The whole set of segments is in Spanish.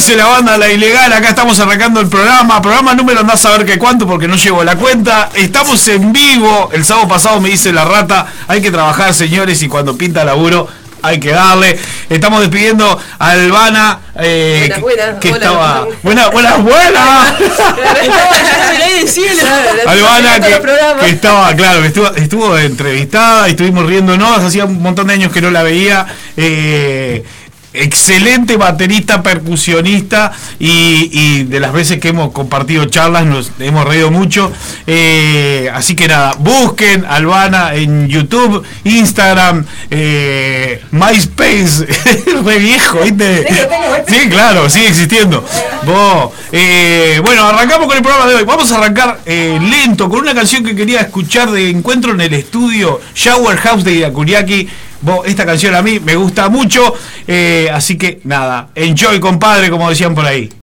Pero ¿qué dice la banda La Ilegal? Acá estamos arrancando el programa. Programa número andás a ver qué cuánto porque no llevo la cuenta. Estamos en vivo. El sábado pasado me dice la rata. Hay que trabajar, señores, y cuando pinta laburo hay que darle. Estamos despidiendo a Albana. Eh, buenas, que, estaba. Buenas, buenas, buenas. Albana que, que, estaba, claro, estuvo, estuvo entrevistada y estuvimos riéndonos. Hacía un montón de años que no la veía. Eh, excelente baterista, percusionista y, de las veces que hemos compartido charlas nos hemos reído mucho. Eh, así que nada, busquen Albana en YouTube, Instagram, eh, MySpace, re viejo, ¿viste? Sí, claro, sigue existiendo. Eh, bueno, arrancamos con el programa de hoy. Vamos a arrancar lento con una canción que quería escuchar de encuentro en el estudio Shower House de Irakuriaki esta canción a mí me gusta mucho, eh, así que nada, enjoy compadre, como decían por ahí.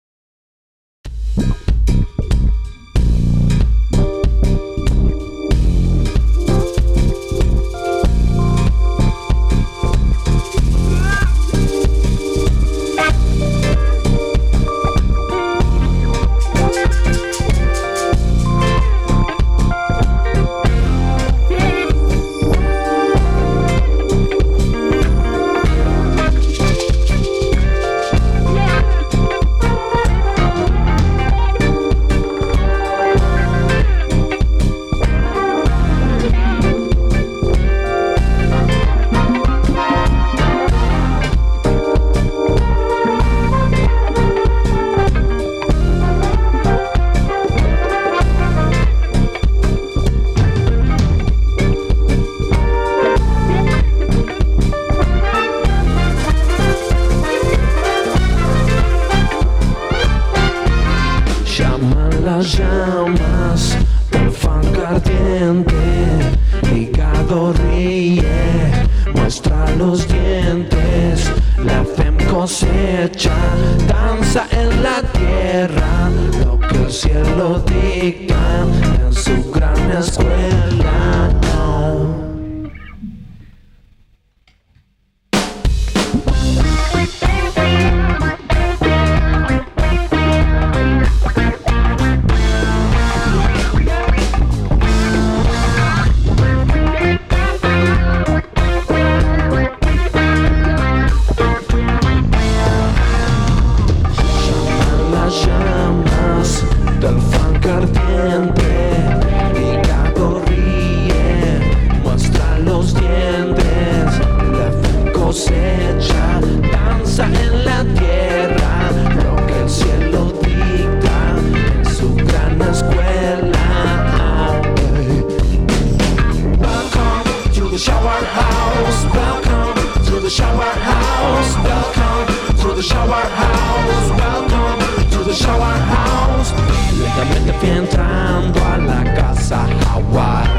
the shower house. Welcome to the shower house. Lentamente entrando a la casa Hawaii.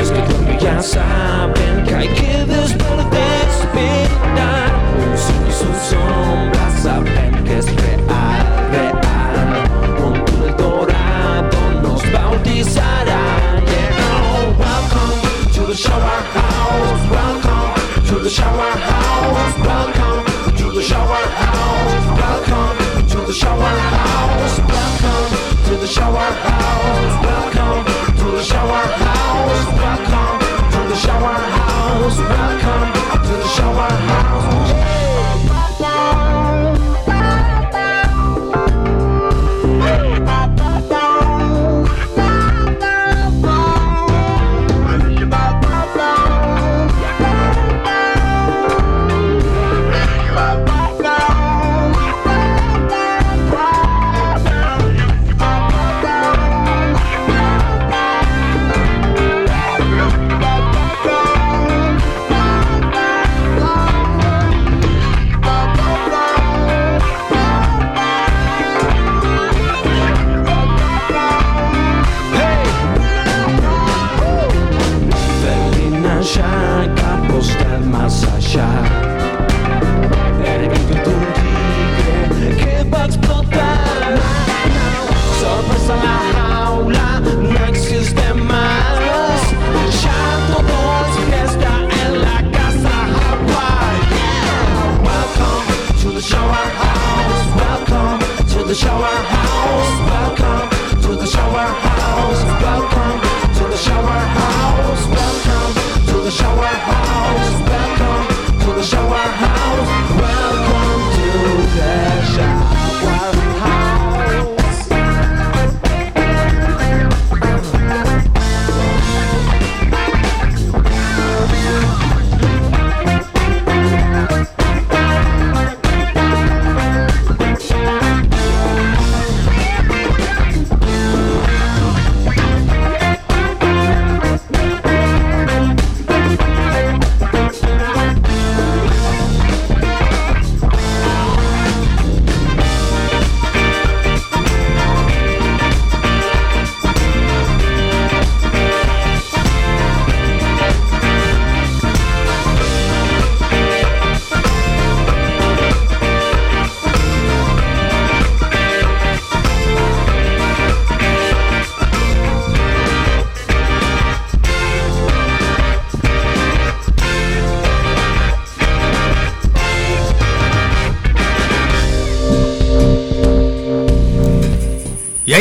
Es que cuando ya saben que hay que despertar, un sol y sus sombras saben que es real, real. Un túnel dorado nos bautizará. Yeah. Oh, welcome to the shower house. Welcome to the shower house. Welcome to the shower house. Welcome to the shower house. Welcome to the shower house. Welcome to the shower house. Welcome to the shower house. Welcome to the shower house. the shower house. Welcome to the shower house. Welcome to the shower house. Welcome to the shower house. Welcome to the shower house.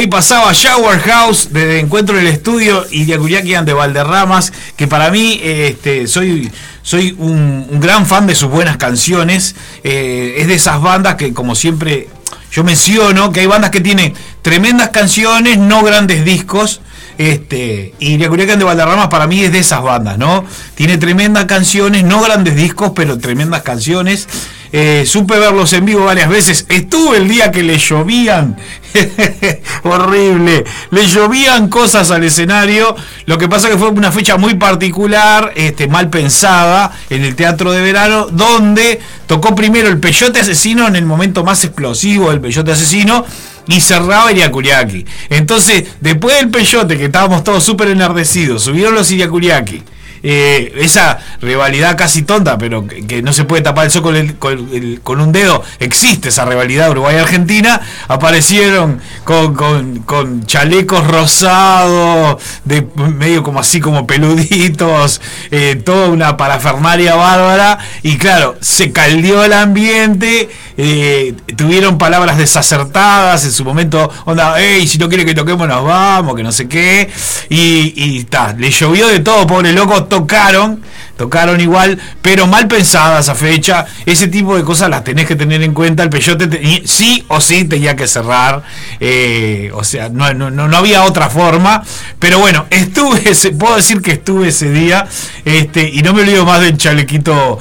Ahí pasaba Shower House de Encuentro en el Estudio y Yakuriakian de Valderramas, que para mí este, soy, soy un, gran fan de sus buenas canciones. Eh, es de esas bandas que, como siempre, yo menciono que hay bandas que tienen tremendas canciones, no grandes discos. Este, y Yakuriakian de Valderramas para mí es de esas bandas, ¿no? Tiene tremendas canciones, no grandes discos, pero tremendas canciones. Eh, supe verlos en vivo varias veces. Estuve el día que le llovían. Horrible. Le llovían cosas al escenario. Lo que pasa que fue una fecha muy particular, este, mal pensada, en el Teatro de Verano, donde tocó primero el Peyote Asesino en el momento más explosivo del Peyote Asesino y cerraba Iriakuriaki. Entonces, después del Peyote, que estábamos todos súper enardecidos, subieron los Iriakuriaki eh, esa rivalidad casi tonta, pero que, no se puede tapar el sol con, un dedo, existe esa rivalidad Uruguay-Argentina, aparecieron con, chalecos rosados, de medio como así como peluditos, eh, toda una parafernaria bárbara, y claro, se caldeó el ambiente, eh, tuvieron palabras desacertadas en su momento, onda, hey, si no quiere que toquemos nos vamos, que no sé qué, y, y le llovió de todo, pobre loco, tocaron, tocaron igual, pero mal pensada esa fecha. Ese tipo de cosas las tenés que tener en cuenta. El Peyote sí o sí tenía que cerrar. Eh, o sea, no, no, no, había otra forma. Pero bueno, estuve, puedo decir que estuve ese día. Este, y no me olvido más del chalequito.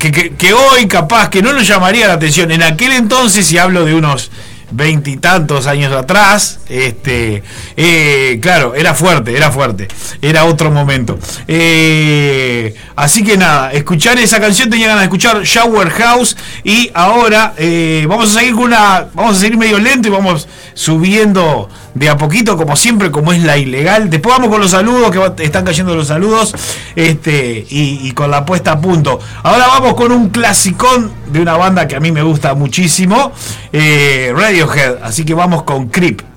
Que, que hoy capaz que no nos llamaría la atención. En aquel entonces, si hablo de unos veintitantos años atrás, este, eh, claro, era fuerte, era fuerte, era otro momento. Eh, así que nada, escuchar esa canción tenía ganas de escuchar Shower House y ahora eh, vamos a seguir con una, vamos a seguir medio lento y vamos subiendo de a poquito, como siempre, como es la ilegal. Después vamos con los saludos, que están cayendo los saludos, este, y, con la puesta a punto. Ahora vamos con un clasicón de una banda que a mí me gusta muchísimo, eh, Radiohead. Así que vamos con Creep.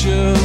should.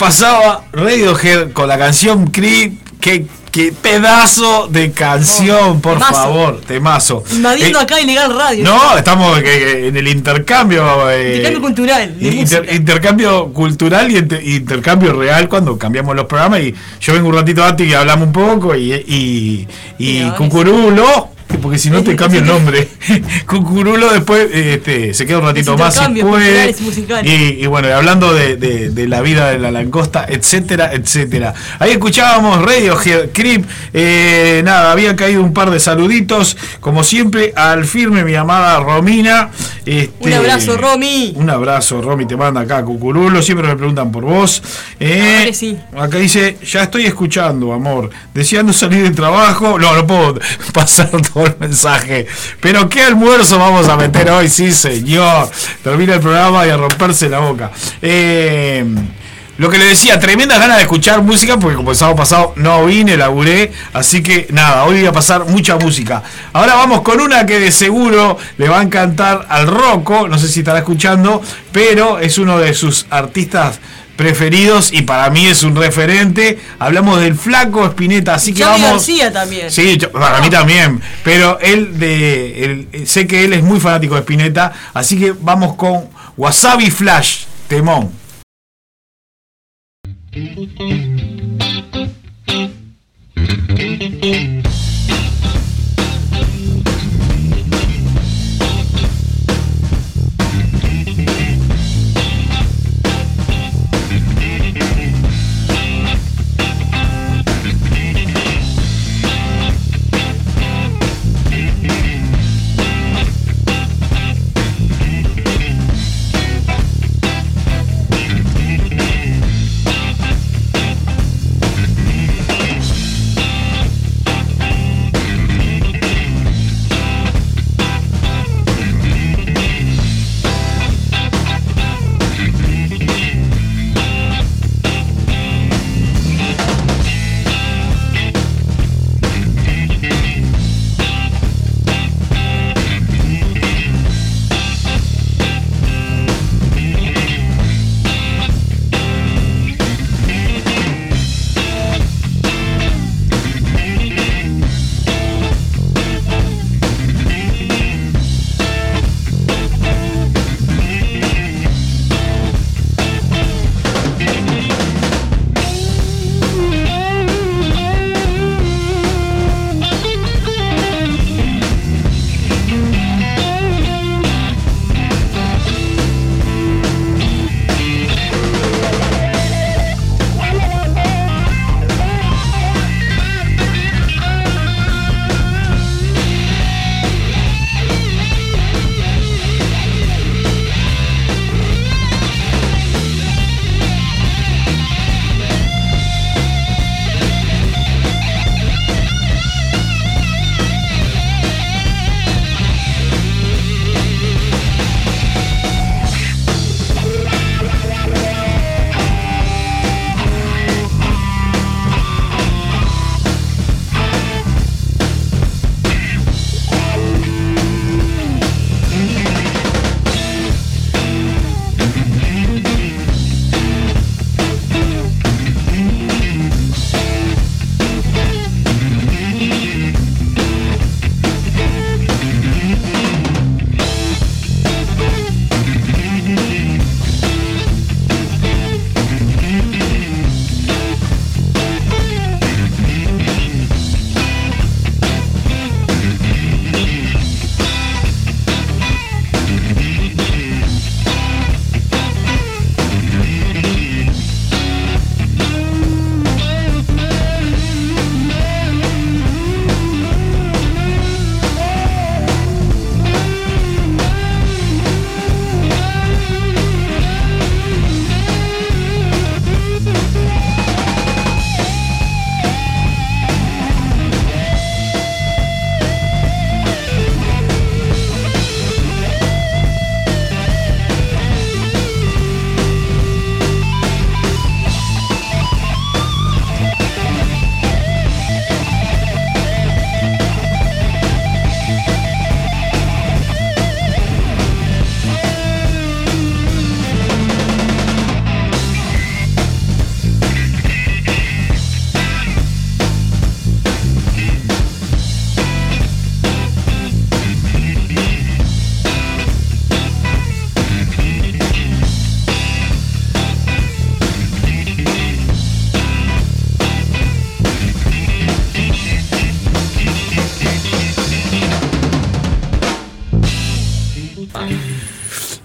Pasaba Radiohead con la canción Creep. Qué, qué pedazo de canción, por temazo. favor, temazo. Invadiendo Eh, acá Ilegal Radio. No, estamos eh, eh, en el intercambio. eh, Intercambio cultural, inter- intercambio cultural y inter- intercambio real cuando cambiamos los programas. Y yo vengo un ratito antes y hablamos un poco. Y, y, y Y Cucurulo, porque si no te cambio el nombre. Cucurulo después este, se queda un ratito más y intercambios puede. y. Y, bueno, hablando de, de- de la vida de la langosta, etcétera, etcétera. Ahí escuchábamos Radiohead, Creep. eh, nada, había caído un par de saluditos. Como siempre, al firme mi amada Romina. este, Un abrazo, Romy. Un abrazo, Romy, te manda acá Cucurulo. Siempre me preguntan por vos. Eh, sí. Acá dice, ya estoy escuchando, amor. Deseando salir del trabajo. No, no puedo pasar todo el mensaje. Pero qué almuerzo vamos a meter hoy, sí, señor. Termina el programa y a romperse la boca. Eh, lo que le decía, tremendas ganas de escuchar música, porque como el sábado pasado no vine, laburé, así que nada, hoy voy a pasar mucha música. Ahora vamos con una que de seguro le va a encantar al Rocco, no sé si estará escuchando, pero es uno de sus artistas preferidos y para mí es un referente. Hablamos del flaco Espineta, así que vamos. García también. Sí, yo- para mí también. Pero él de. él- sé que él es muy fanático de Spinetta. Así que vamos con Wasabi Flash, Temón.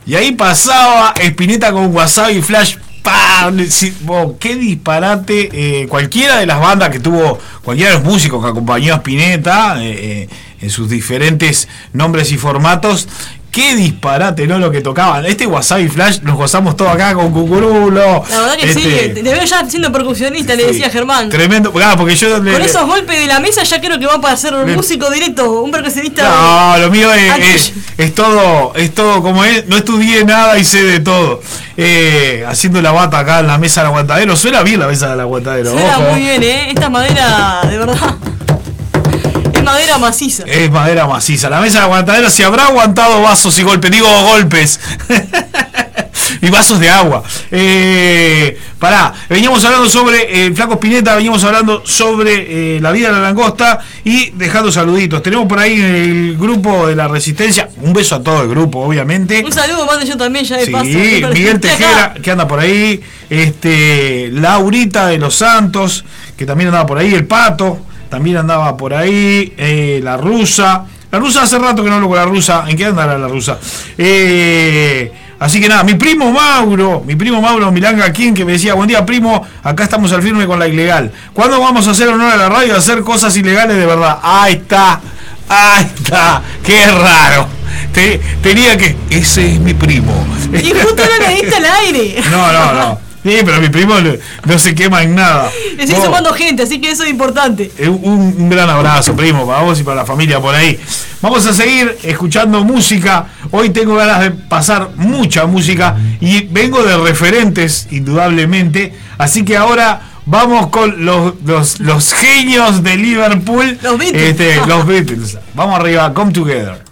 Y ahí pasaba Spinetta con Wasabi Flash. ¡Pam! Qué disparate. eh, cualquiera de las bandas que tuvo, cualquiera de los músicos que acompañó a Spinetta eh, eh, en sus diferentes nombres y formatos. Qué disparate, ¿no? Lo que tocaban. Este Wasabi Flash nos gozamos todo acá con Cucurulo. La verdad que sí, Este, te veo ya siendo percusionista, le decía Germán. Tremendo. Claro, porque yo. le- Con esos golpes de la mesa ya creo que va para ser un Le- músico directo, un percusionista. No, lo mío es, es, es todo, es todo como es, no estudié nada y sé de todo. Eh, haciendo la bata acá en la mesa del aguantadero, suena bien la mesa del aguantadero. Suena ojo. muy bien, ¿eh? Esta madera, de verdad. Es madera maciza. Es madera maciza. La mesa del aguantadero se habrá aguantado vasos y golpes, digo golpes. y vasos de agua. Eh, pará, veníamos hablando sobre eh, el Flaco Spinetta, veníamos hablando sobre eh, la vida de la langosta y dejando saluditos. Tenemos por ahí el grupo de la resistencia, un beso a todo el grupo, obviamente. Un saludo, mando yo también ya de Sí, paso. Miguel acá. Tejera, que anda por ahí, este, Laurita de los Santos, que también andaba por ahí, el Pato, también andaba por ahí, eh, la rusa. La rusa hace rato que no hablo con la rusa. ¿En qué andará la rusa? Eh, así que nada, mi primo Mauro, mi primo Mauro Milanga King, que me decía, buen día primo, acá estamos al firme con la ilegal. ¿Cuándo vamos a hacer honor a la radio y hacer cosas ilegales de verdad? Ahí está, ahí está, qué raro. Te- tenía que. Ese es mi primo. Y justo no le diste al aire. No, no, no. Sí, pero mi primo no, se quema en nada. Vos, sumando gente, así que eso es importante. eh, un, un gran abrazo, primo, para vos y para la familia por ahí. Vamos a seguir escuchando música. Hoy tengo ganas de pasar mucha música y vengo de referentes, indudablemente. Así que ahora vamos con los, los, los genios de Liverpool. Los Beatles. Este, los Beatles. Vamos arriba, come together.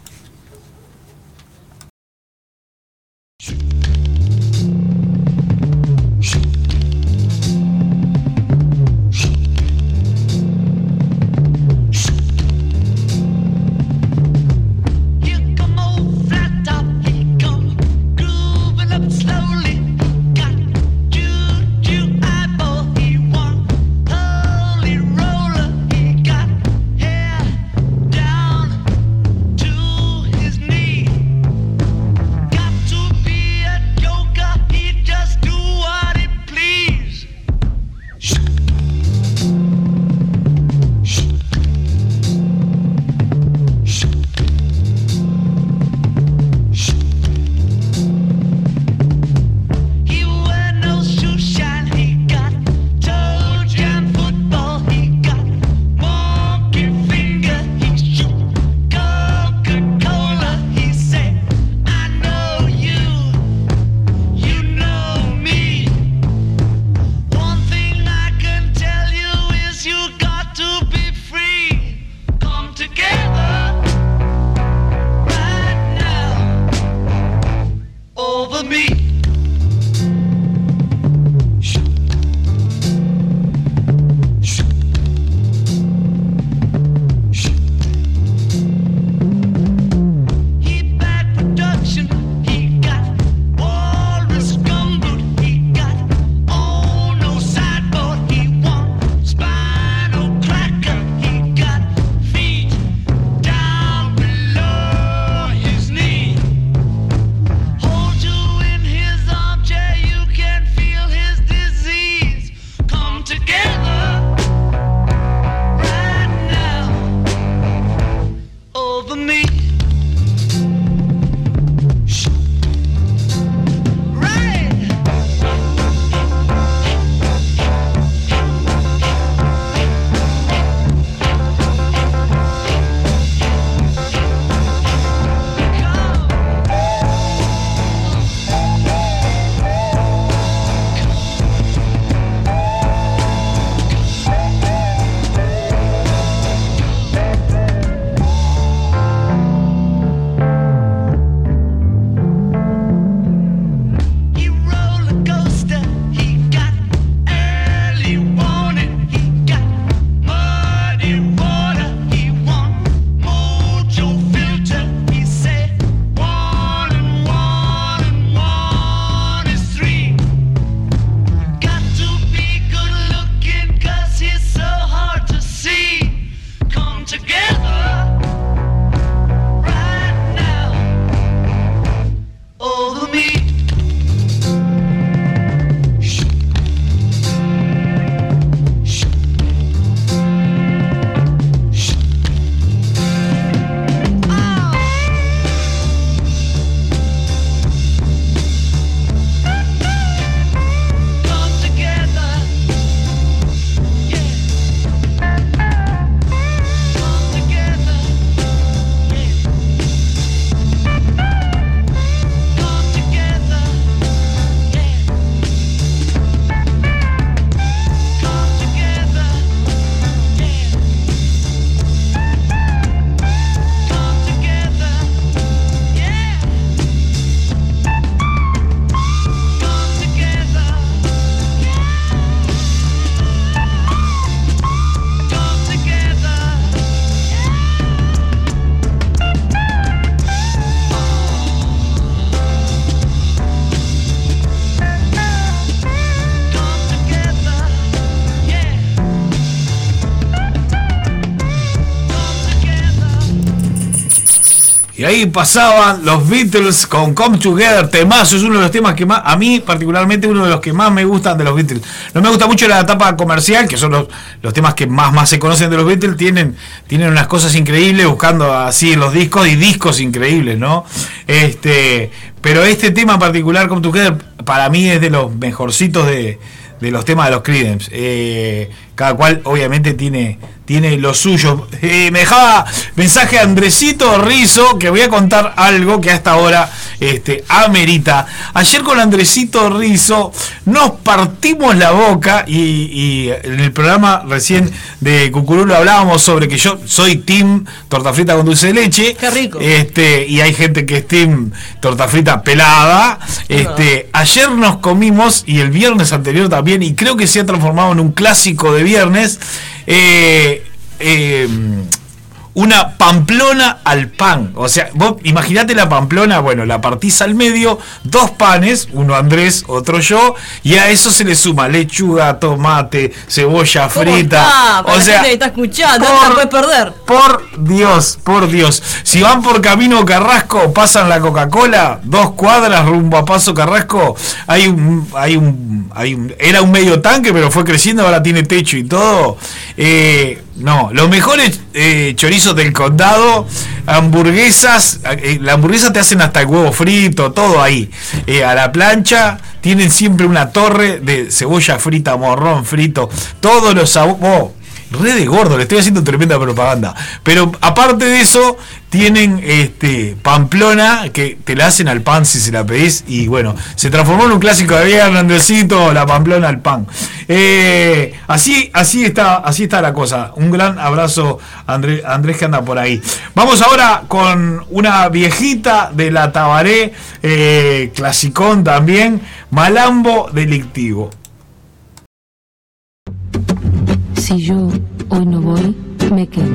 Pasaban los Beatles con Come Together, temazo, es uno de los temas que más, a mí particularmente uno de los que más me gustan de los Beatles. No me gusta mucho la etapa comercial, que son los, los temas que más, más se conocen de los Beatles, tienen, tienen unas cosas increíbles buscando así en los discos y discos increíbles, ¿no? Este, pero este tema en particular, Come Together, para mí es de los mejorcitos de, de los temas de los Creedence. Eh, cada cual obviamente tiene, tiene lo suyo. Eh, me dejaba mensaje Andresito Rizo, que voy a contar algo que hasta ahora este, amerita. Ayer con Andresito Rizo nos partimos la boca y, y en el programa recién de Cucurulo hablábamos sobre que yo soy team torta frita con dulce de leche. Qué rico. Este, y hay gente que es team torta frita pelada. Este, ayer nos comimos y el viernes anterior también, y creo que se ha transformado en un clásico de viernes. Eh, eh, una pamplona al pan. O sea, vos imaginate la pamplona, bueno, la partís al medio, dos panes, uno Andrés, otro yo, y a eso se le suma lechuga, tomate, cebolla ¿Cómo frita. está? O sea, está escuchando, no por- perder. por Dios, por Dios. Si van por camino Carrasco, pasan la Coca-Cola, dos cuadras rumbo a Paso Carrasco, hay un, hay un, hay un, era un medio tanque, pero fue creciendo, ahora tiene techo y todo. Eh, no, los mejores eh, chorizos del condado, hamburguesas, eh, la hamburguesa te hacen hasta el huevo frito, todo ahí. Eh, a la plancha tienen siempre una torre de cebolla frita, morrón frito, todos los sabores. Re de gordo, le estoy haciendo tremenda propaganda. Pero aparte de eso, tienen este Pamplona que te la hacen al pan si se la pedís. Y bueno, se transformó en un clásico de viernes, Andresito, la Pamplona al pan. Eh, así, así está, así está la cosa. Un gran abrazo André- Andrés que anda por ahí. Vamos ahora con una viejita de la Tabaré, eh, clasicón también, Malambo delictivo. Si yo hoy no voy, me quedo.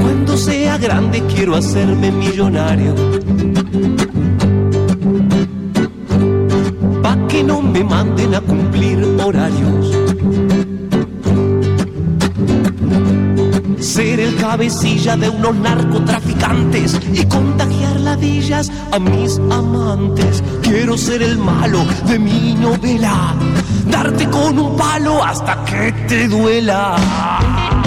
Cuando sea grande quiero hacerme millonario. Pa' que no me manden a cumplir horarios. Ser el cabecilla de unos narcotraficantes y contagiar ladillas a mis amantes. Quiero ser el malo de mi novela. Darte con un palo hasta que te duela.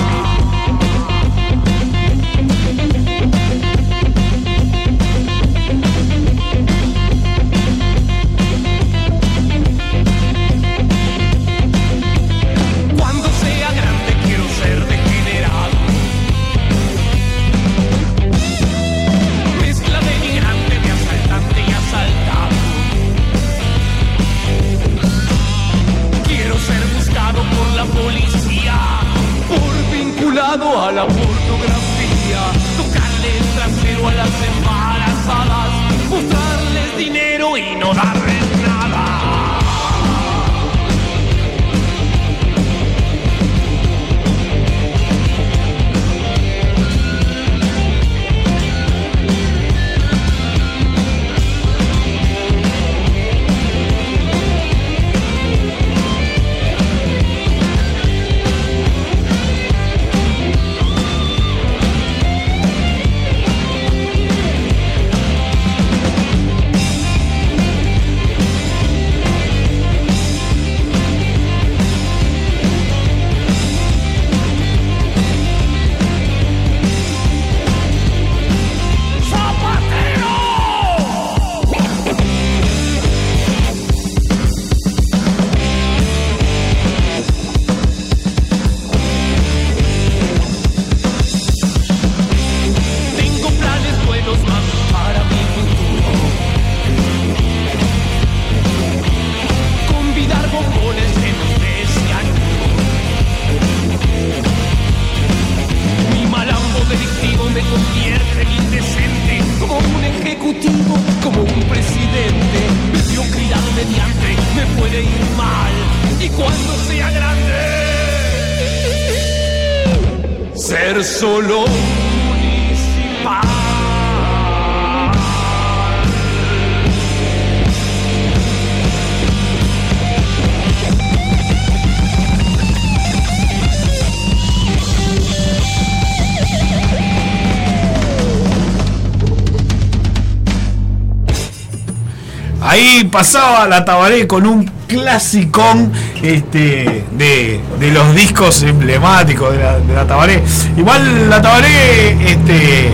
Ahí pasaba la Tabaré con un clasicón este, de, de los discos emblemáticos de la, de Tabaré. Igual la Tabaré este,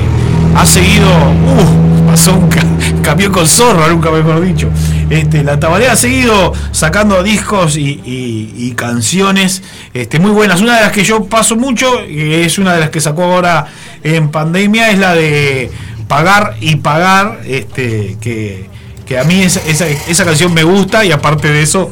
ha seguido. Uh, pasó un ca- camión con zorro, nunca mejor dicho. Este, la Tabaré ha seguido sacando discos y, canciones este, muy buenas. Una de las que yo paso mucho, es una de las que sacó ahora en pandemia, es la de Pagar y Pagar, este, que, que a mí esa, esa, canción me gusta y aparte de eso,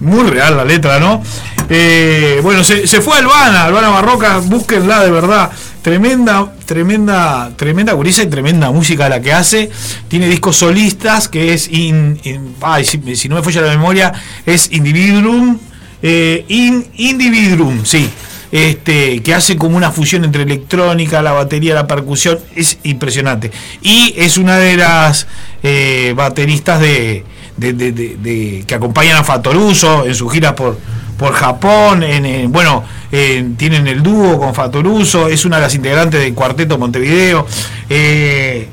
muy real la letra, ¿no? Eh, bueno, se, se fue Albana, Albana Barroca, búsquenla de verdad. Tremenda, tremenda, tremenda gurisa y tremenda música la que hace. Tiene discos solistas que es in, si no me falla la memoria, es Individuum. eh, in, Individuum, sí. Este, que hace como una fusión entre electrónica, la batería, la percusión, es impresionante. Y es una de las eh, bateristas de, que acompañan a Fatoruso en sus giras por, por Japón, en, en- bueno, en- tienen el dúo con Fatoruso, es una de las integrantes del cuarteto Montevideo. eh,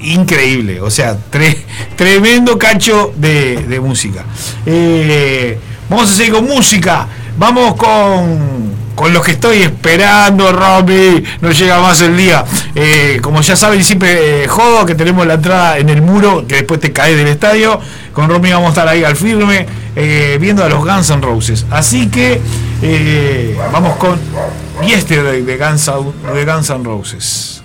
increíble, o sea, tre- tremendo cacho de, de música. Eh, vamos a seguir con música, vamos con, con los que estoy esperando, Romy, no llega más el día. Eh, como ya saben, siempre eh, jodo que tenemos la entrada en el muro, que después te caes del estadio. Con Romy vamos a estar ahí al firme, eh, viendo a los Guns N' Roses. Así que vamos con Yesterday de Guns, de Guns N' Roses.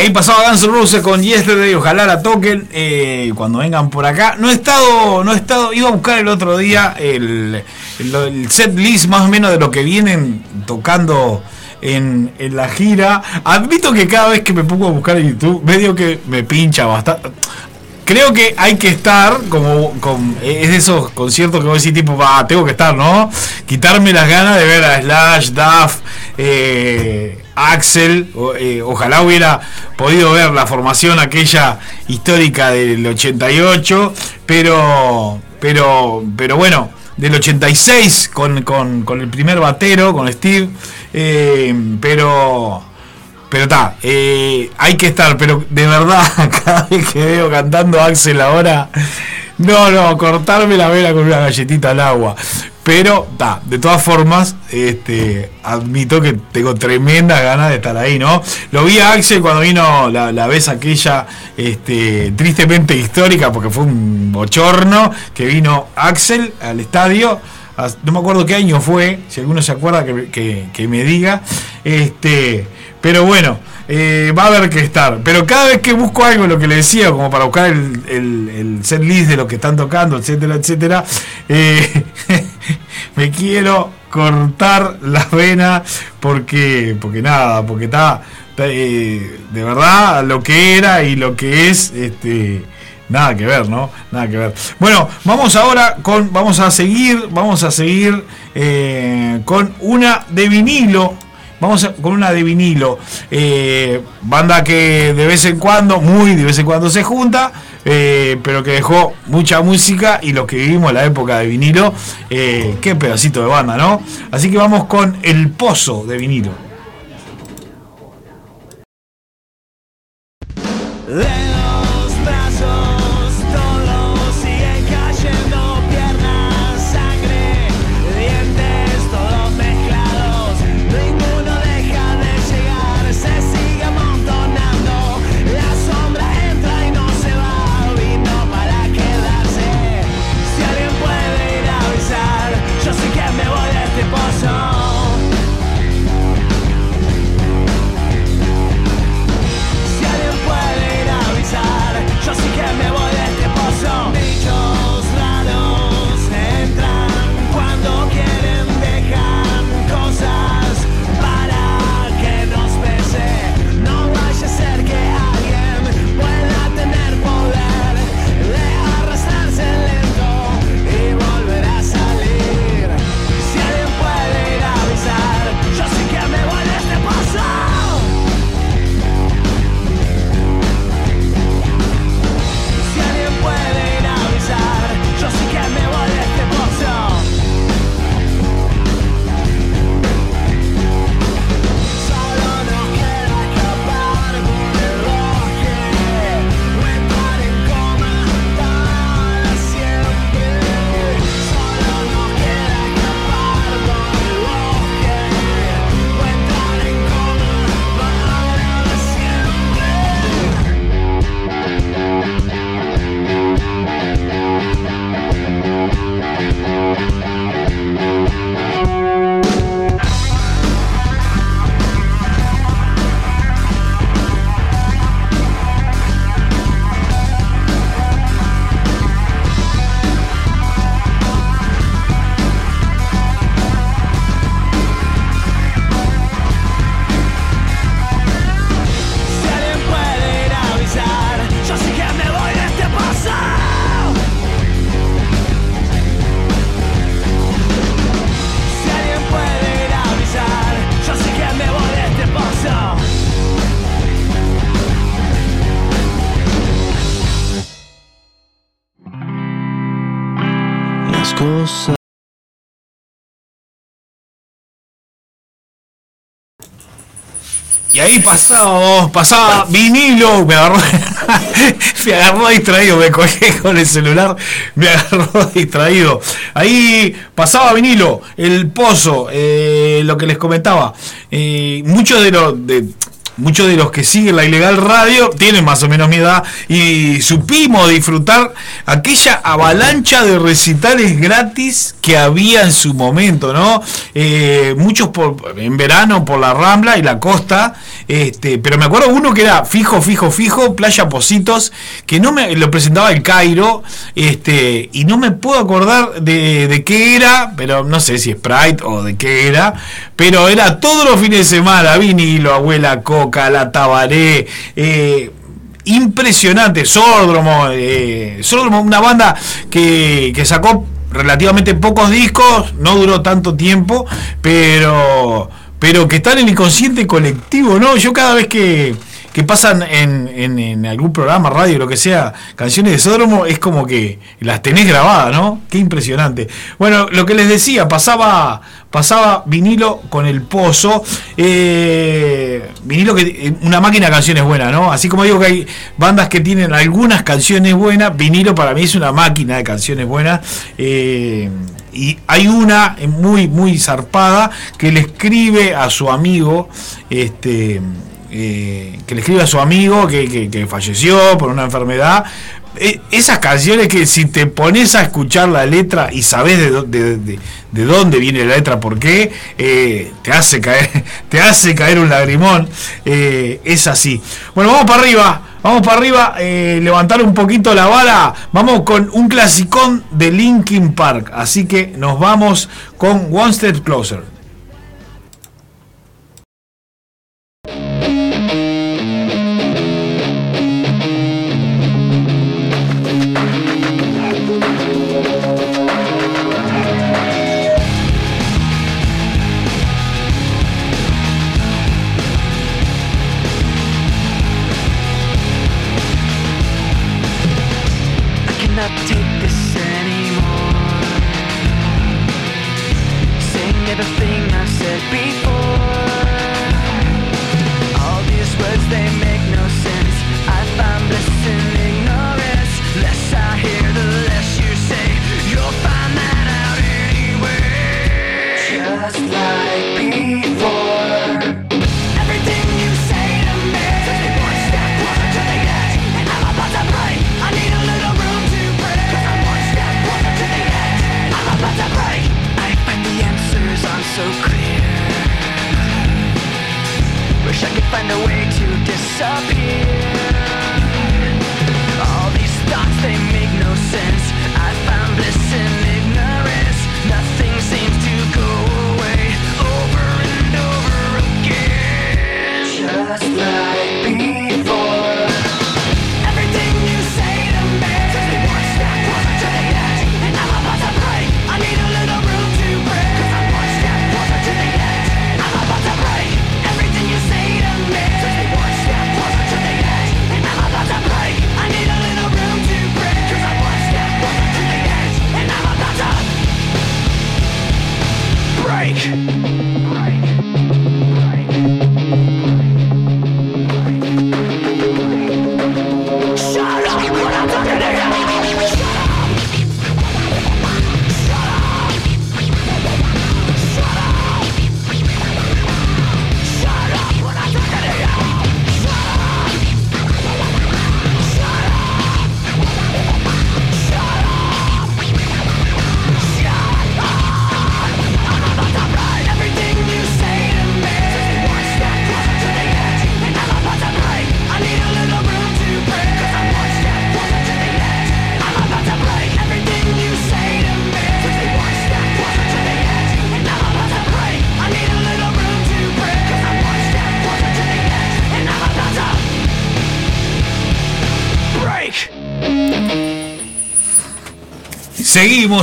Ahí pasaba Guns N' Roses con Yesterday, ojalá la toquen eh, cuando vengan por acá. No he estado, no he estado, iba a buscar el otro día el, set list más o menos de lo que vienen tocando en, la gira. Admito que cada vez que me pongo a buscar en YouTube, medio que me pincha bastante. Creo que hay que estar, como con, es de esos conciertos que vos decís, tipo, va, tengo que estar, ¿no? Quitarme las ganas de ver a Slash, Duff, eh, Axel. eh, ojalá hubiera podido ver la formación aquella histórica del 88, pero, pero, pero bueno, del 86 con, con, con el primer batero, con Steve, eh, pero. Pero está, eh, hay que estar, pero de verdad, cada vez que veo cantando Axel ahora, no, no, cortarme la vela con una galletita al agua. Pero, está, de todas formas, este, admito que tengo tremendas ganas de estar ahí, ¿no? Lo vi a Axel cuando vino la, la vez aquella, este, tristemente histórica, porque fue un bochorno, que vino Axel al estadio no me acuerdo qué año fue, si alguno se acuerda que, que- que me diga. Este, pero bueno, eh, va a haber que estar. Pero cada vez que busco algo, lo que le decía, como para buscar el, el, el list de lo que están tocando, etcétera, etcétera, eh, me quiero cortar las venas porque, porque nada, porque está, eh, de verdad lo que era y lo que es, este, Nada que ver, ¿no? Nada que ver. Bueno, vamos ahora con. Vamos a seguir. Vamos a seguir con una de vinilo. Vamos con una de vinilo. Eh, banda que de vez en cuando, muy de vez en cuando se junta. eh, pero que dejó mucha música y los que vivimos la época de vinilo, eh, qué pedacito de banda, ¿no? Así que vamos con El Pozo de vinilo. Ahí pasaba, pasaba vinilo, me agarró, me agarró distraído, me colgué con el celular, me agarró distraído. Ahí pasaba vinilo, el pozo, eh, lo que les comentaba. Eh, muchos de los de muchos de los que siguen la ilegal radio tienen más o menos mi edad y supimos disfrutar aquella avalancha de recitales gratis que había en su momento, ¿no? Eh, muchos por, en verano por la Rambla y la costa, este, pero me acuerdo uno que era fijo, fijo, fijo, Playa Positos, que no me lo presentaba el Cairo, este, y no me puedo acordar de, de qué era, pero no sé si Sprite o de qué era, pero era todos los fines de semana, vinilo, abuela Coca, la Tabaré, eh, impresionante, Sórdromo, eh, una banda que, que sacó relativamente pocos discos, no duró tanto tiempo, pero pero que están en el inconsciente colectivo, ¿no? Yo cada vez que, que pasan en, en, en algún programa, radio, lo que sea, canciones de Sódromo, es como que las tenés grabadas, ¿no? Qué impresionante. Bueno, lo que les decía, pasaba pasaba vinilo con el pozo. eh, vinilo que eh, una máquina de canciones buenas, ¿no? Así como digo que hay bandas que tienen algunas canciones buenas, vinilo para mí es una máquina de canciones buenas. eh, y hay una muy, muy zarpada que le escribe a su amigo, este, eh, que le escribe a su amigo que, que- falleció por una enfermedad. Eh, esas canciones que si te pones a escuchar la letra y sabes de, de- de- de dónde viene la letra, por qué, eh, te hace caer, te hace caer un lagrimón. Eh, es así. Bueno, vamos para arriba. Vamos para arriba, levantar un poquito la vara. Vamos con un clasicón de Linkin Park. Así que nos vamos con One Step Closer.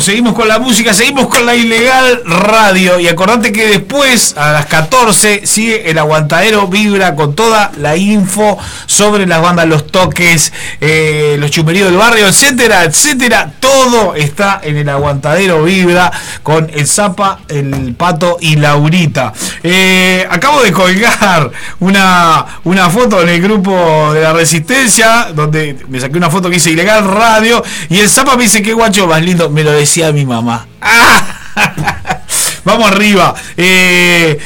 Seguimos, con la música, seguimos con la ilegal radio. Y acordate que después, a las 14, sigue el aguantadero Vibra con toda la info sobre las bandas, los toques, eh, los chumeríos del barrio, etcétera, etcétera. Todo está en el aguantadero Vibra con el Zapa, el Pato y Laurita. Eh, acabo de colgar una, una foto en el grupo de la Resistencia, donde me saqué una foto que dice ilegal radio. Y el Zapa me dice que guacho más lindo, me lo decía mi mamá. vamos arriba. Eh,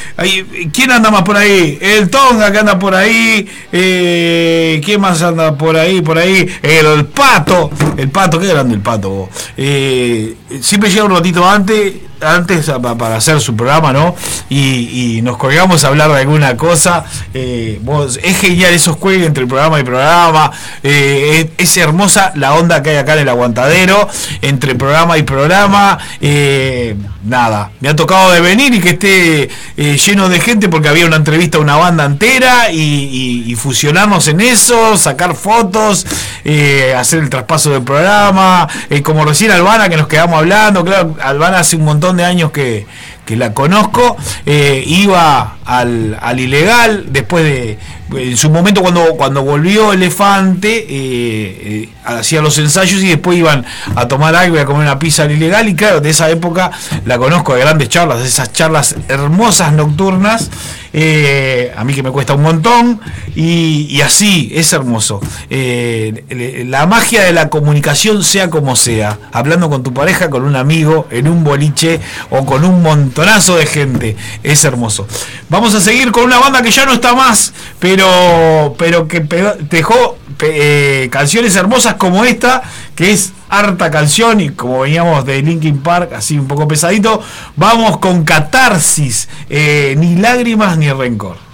¿Quién anda más por ahí? El Tonga que anda por ahí. Eh, ¿Quién más anda por ahí? Por ahí. El, Pato. El Pato, qué grande el Pato. Eh, siempre llega un ratito antes antes para hacer su programa, ¿no? Y, y nos colgamos a hablar de alguna cosa. Eh, vos- es genial esos juegos entre programa y programa. Eh, es, hermosa la onda que hay acá en el aguantadero, entre programa y programa. Eh, nada, me ha tocado de venir y que esté lleno de gente porque había una entrevista a una banda entera y, y- fusionarnos en eso, sacar fotos, hacer el traspaso del programa. como recién Albana que nos quedamos hablando, claro, Albana hace un montón de años que, que la conozco, eh, iba al, al ilegal, después de, en su momento cuando, cuando volvió Elefante, eh, eh, hacía los ensayos y después iban a tomar algo y a comer una pizza al ilegal, y claro, de esa época la conozco de grandes charlas, de esas charlas hermosas nocturnas, eh, a mí que me cuesta un montón, y, y así, es hermoso. Eh, la magia de la comunicación, sea como sea, hablando con tu pareja, con un amigo, en un boliche o con un montonazo de gente, es hermoso. Vamos a seguir con una banda que ya no está más, pero, pero que pe- dejó eh, canciones hermosas como esta, que es harta canción y como veníamos de Linkin Park, así un poco pesadito, vamos con Catarsis, eh, ni lágrimas ni rencor.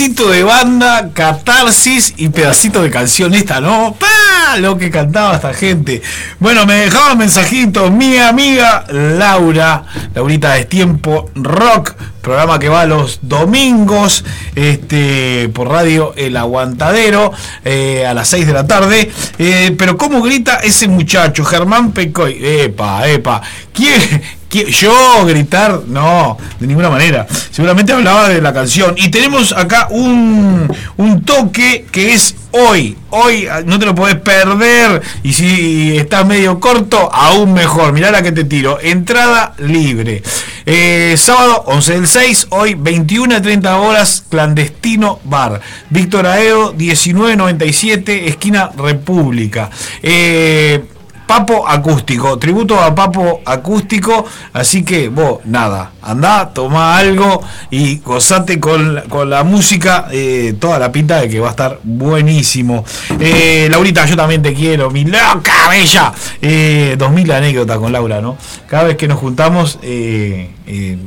Pedacito de banda, catarsis y pedacito de canción. Esta no, ¡pa! Lo que cantaba esta gente. Bueno, me dejaba mensajitos mi amiga Laura, Laurita de Tiempo Rock, programa que va los domingos este, por radio El Aguantadero eh, a las 6 de la tarde. Eh, pero ¿cómo grita ese muchacho, Germán Pecoy? Epa, epa. ¿Quiere, ¿Qui- Yo gritar, no, de ninguna manera. Seguramente hablaba de la canción. Y tenemos acá un, un toque que es hoy. Hoy ah, no te lo podés perder. Y si estás medio corto, aún mejor. Mirá la que te tiro. Entrada libre. Eh, sábado 11 del 6, hoy 21 a 30 horas, clandestino bar. Víctor Aedo, 1997, esquina República. Eh, Papo acústico, tributo a Papo acústico, así que vos, nada, andá, toma algo y gozate con, con la música, eh, toda la pinta de que va a estar buenísimo. Eh, Laurita, yo también te quiero, mi loca bella. Eh, 2000 anécdotas con Laura, ¿no? Cada vez que nos juntamos, eh, eh,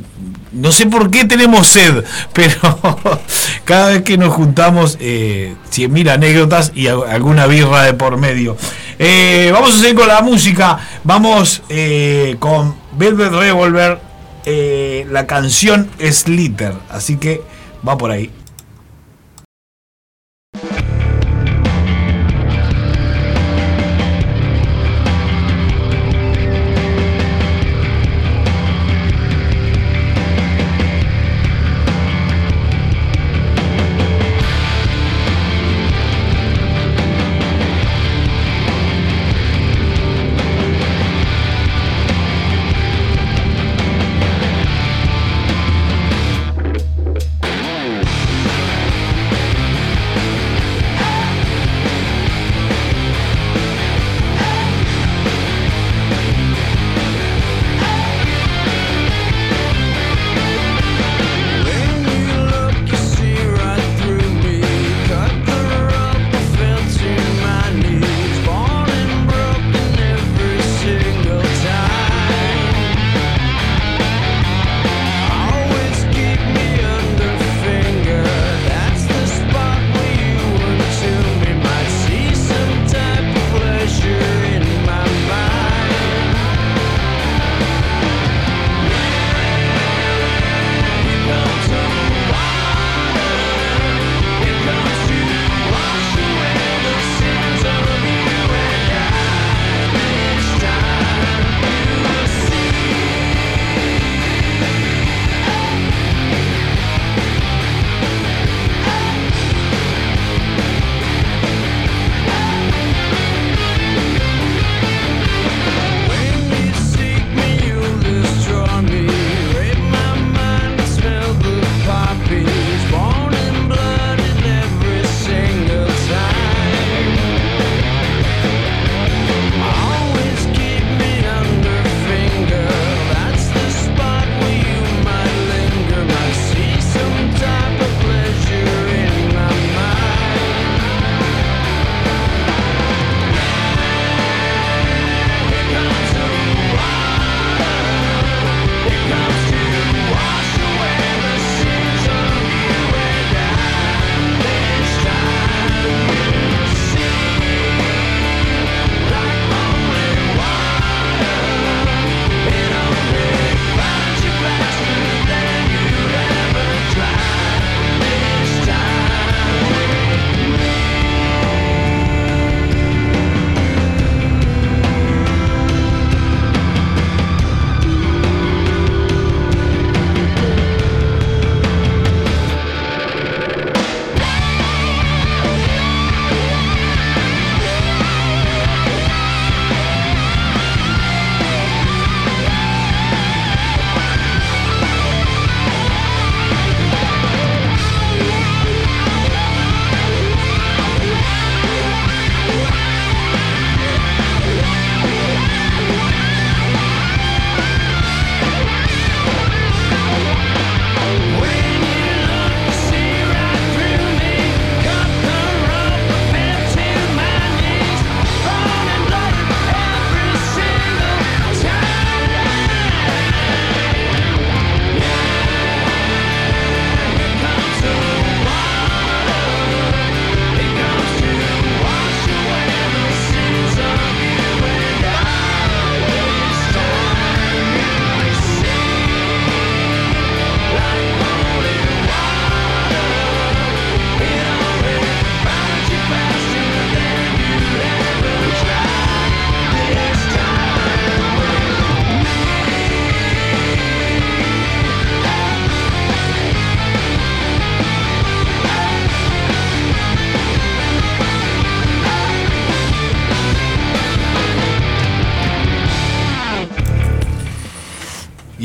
no sé por qué tenemos sed, pero cada vez que nos juntamos, eh, 100.000 anécdotas y al- alguna birra de por medio. Eh, vamos a seguir con la música. Vamos eh, con Velvet Revolver, eh, la canción Slither. Así que va por ahí.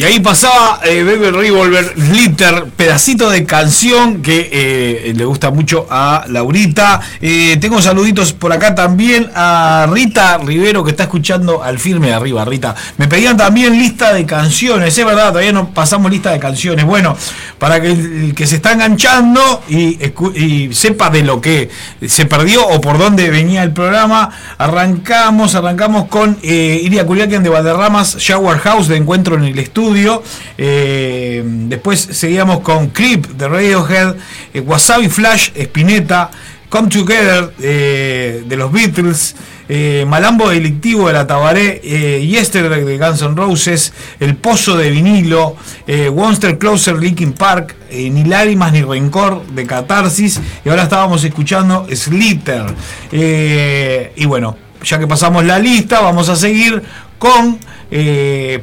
ahí pasaba eh, Bebe Revolver, Glitter, pedacito de canción que eh, le gusta mucho a Laurita. Eh, tengo saluditos por acá también a Rita Rivero que está escuchando al firme de arriba, Rita. Me pedían también lista de canciones, es verdad, todavía no pasamos lista de canciones. Bueno, para que el que se está enganchando y, sepa de lo que se perdió o por dónde venía el programa. Arrancamos, arrancamos con eh, Iria Kuliakian de Valderramas, Shower House de Encuentro en el Estudio. Eh, después seguíamos con Clip de Radiohead, eh, Wasabi Flash, Spinetta. Come Together eh, de los Beatles, eh, Malambo Delictivo de la Tabaré, eh, Yesterday de Guns N' Roses, El Pozo de Vinilo, eh, Monster Closer Linkin Park, Ni Lágrimas ni Rencor de Catarsis, y ahora estábamos escuchando Sliter. y bueno, ya que pasamos la lista, vamos a seguir con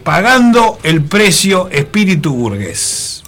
Pagando el Precio Espíritu Burgués.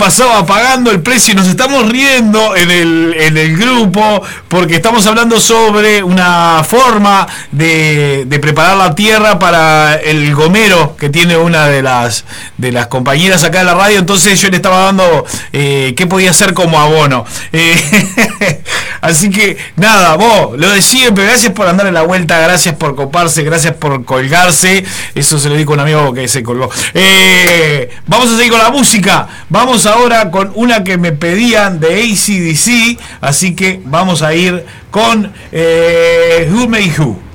Pasaba pagando el precio y nos estamos riendo en el, en el grupo porque estamos hablando sobre una forma de, de preparar la tierra para el gomero que tiene una de las, de las compañeras acá de la radio. Entonces yo le estaba dando eh, qué podía hacer como abono. Eh, así que nada, vos, lo de siempre, gracias por andarle la vuelta, gracias por coparse, gracias por colgarse. Eso se lo dijo un amigo que se colgó. Eh, vamos a seguir con la música. Vamos ahora con una que me pedían de ACDC. Así que vamos a ir con eh, Who Made Who.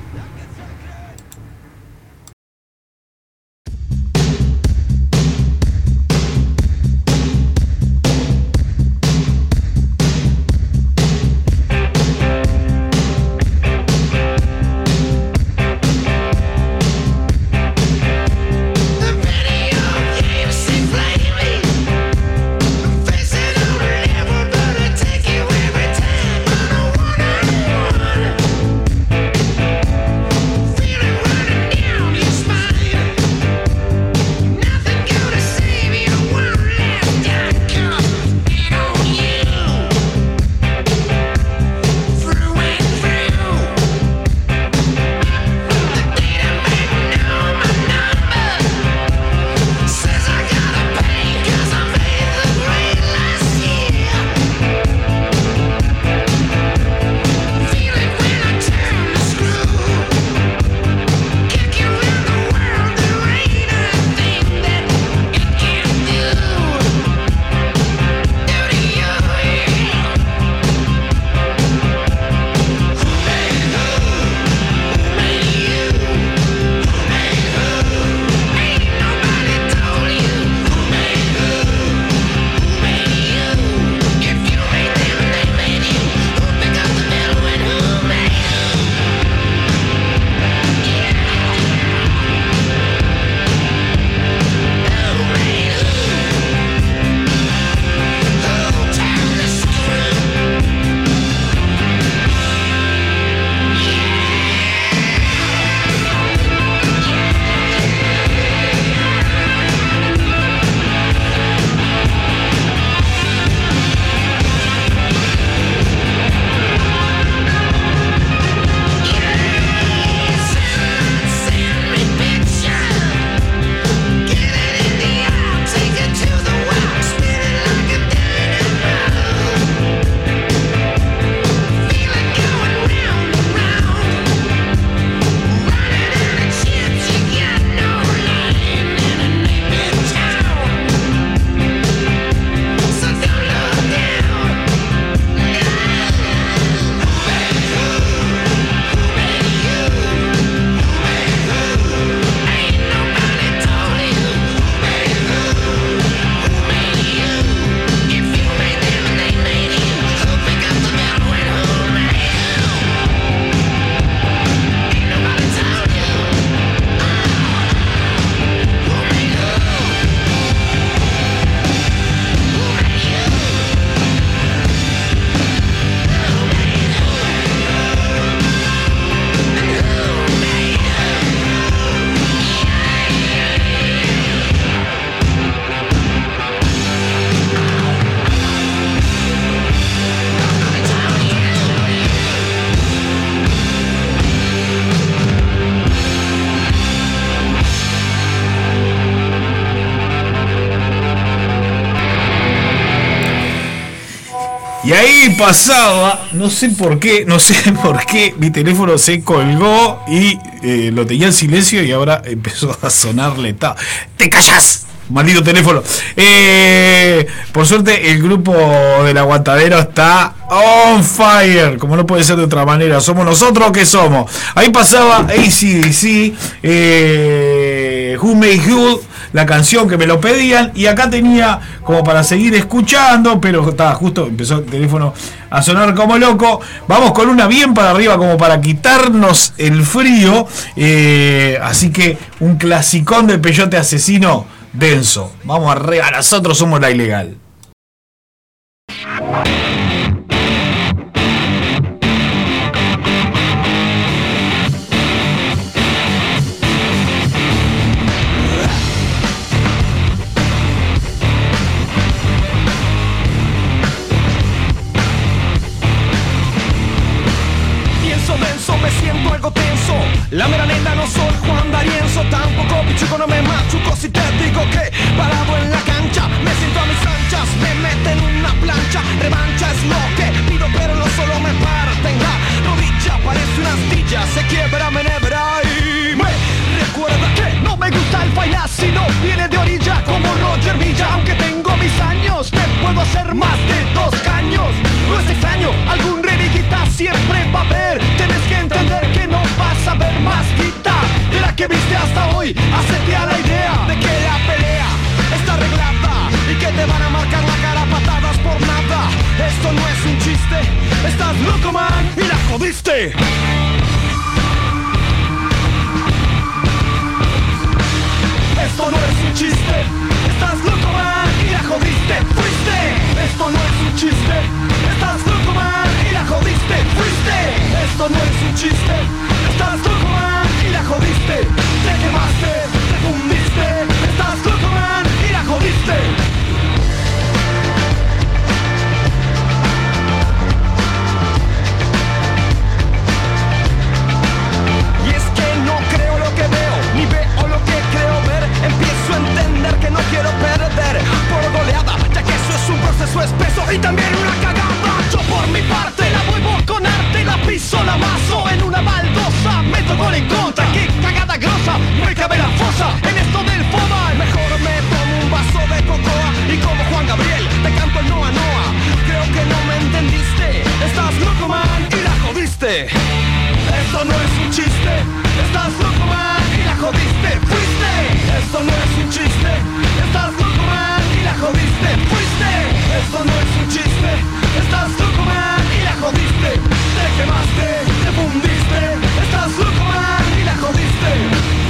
Y ahí pasaba, no sé por qué, no sé por qué, mi teléfono se colgó y eh, lo tenía en silencio y ahora empezó a sonar letal. ¡Te callas! Maldito teléfono. Eh, por suerte, el grupo del aguantadero está on fire. Como no puede ser de otra manera. Somos nosotros que somos. Ahí pasaba ACDC, eh, Who Made Who, la canción que me lo pedían. Y acá tenía como para seguir escuchando. Pero estaba justo, empezó el teléfono a sonar como loco. Vamos con una bien para arriba, como para quitarnos el frío. Eh, así que un clasicón del peyote asesino denso. Vamos arriba, nosotros somos la ilegal. La meraneta no soy Juan Darienzo, tampoco pichuco, no me machuco. Si te digo que parado en la cancha, me siento a mis anchas, me meten una plancha, revancha es lo que pido, pero no solo me parten la rodilla, parece una astilla, se quiebra, me nebra y me recuerda que no me gusta el bailar, sino viene de orilla como Roger Villa, aunque tengo mis años, te puedo hacer más de dos caños, no es extraño, algún reliquita siempre va a ver viste hasta hoy Hacete a la idea de que la pelea está arreglada Y que te van a marcar la cara patadas por nada Esto no es un chiste Estás loco man y la jodiste Esto no es un chiste, estás loco man y la jodiste, fuiste. Esto no es un chiste, estás loco man y la jodiste, fuiste. Esto no es un chiste, estás loco man la jodiste. Te quemaste, te fundiste, estás loco man y la jodiste. Y es que no creo lo que veo, ni veo lo que creo ver. Empiezo a entender que no quiero perder por goleada, ya que eso es un proceso espeso y también una cagada. Yo por mi parte la vuelvo con arte, la piso, la mazo en una baldosa. Meto gol en contra, qué cagada grosa, me cabe la fosa en esto del FOBA. Mejor me tomo un vaso de cocoa y como Juan Gabriel te canto el Noa Noa. Creo que no me entendiste, estás loco man y la jodiste. Esto no es un chiste, estás loco man y la jodiste, fuiste. Esto no es un chiste, estás loco man y la jodiste, fuiste. Esto no es un chiste, estás loco man y la jodiste. Te quemaste, te fundiste, estás loco man y la jodiste.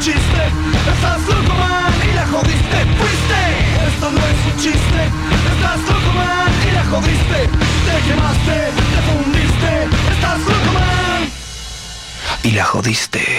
Chiste, estás loco man y la jodiste, fuiste. Esto no es un chiste, estás loco man y la jodiste. Te quemaste, te fundiste, estás loco man y la jodiste.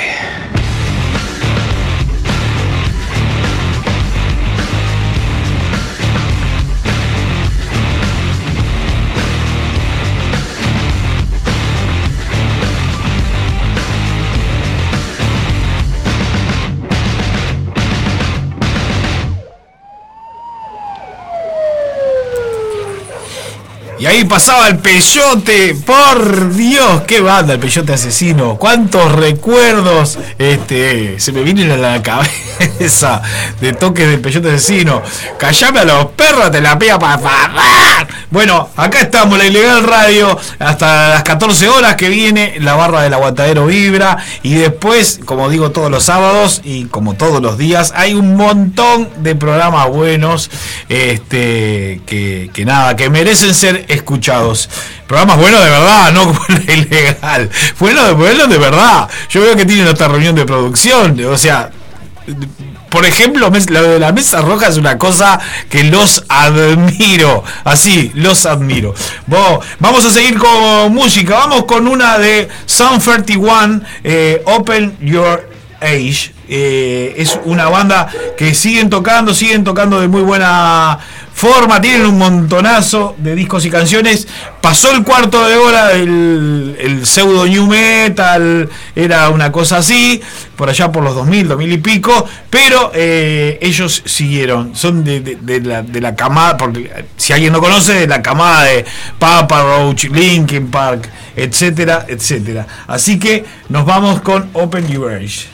Y ahí pasaba el peyote, por Dios, qué banda el peyote asesino, cuántos recuerdos este, se me vienen a la cabeza de toques del peyote asesino. Callame a los perros, te la pega para favor. Bueno, acá estamos, la ilegal radio, hasta las 14 horas que viene, la barra del aguantadero vibra. Y después, como digo todos los sábados y como todos los días, hay un montón de programas buenos este, que, que nada, que merecen ser escuchados. Programas buenos de verdad, no la ilegal. Buenos de, buenos de verdad. Yo veo que tienen otra reunión de producción, o sea, por ejemplo, la mesa roja es una cosa que los admiro. Así, los admiro. Vamos a seguir con música. Vamos con una de Sound 31, eh, Open Your Age. Eh, es una banda que siguen tocando, siguen tocando de muy buena forma, tienen un montonazo de discos y canciones. Pasó el cuarto de hora el, el pseudo new metal, era una cosa así, por allá por los 2000, 2000 y pico, pero eh, ellos siguieron, son de, de- la, de la camada, porque eh, si alguien no conoce, de la camada de Papa Roach, Linkin Park, etcétera, etcétera. Así que nos vamos con Open Your Age.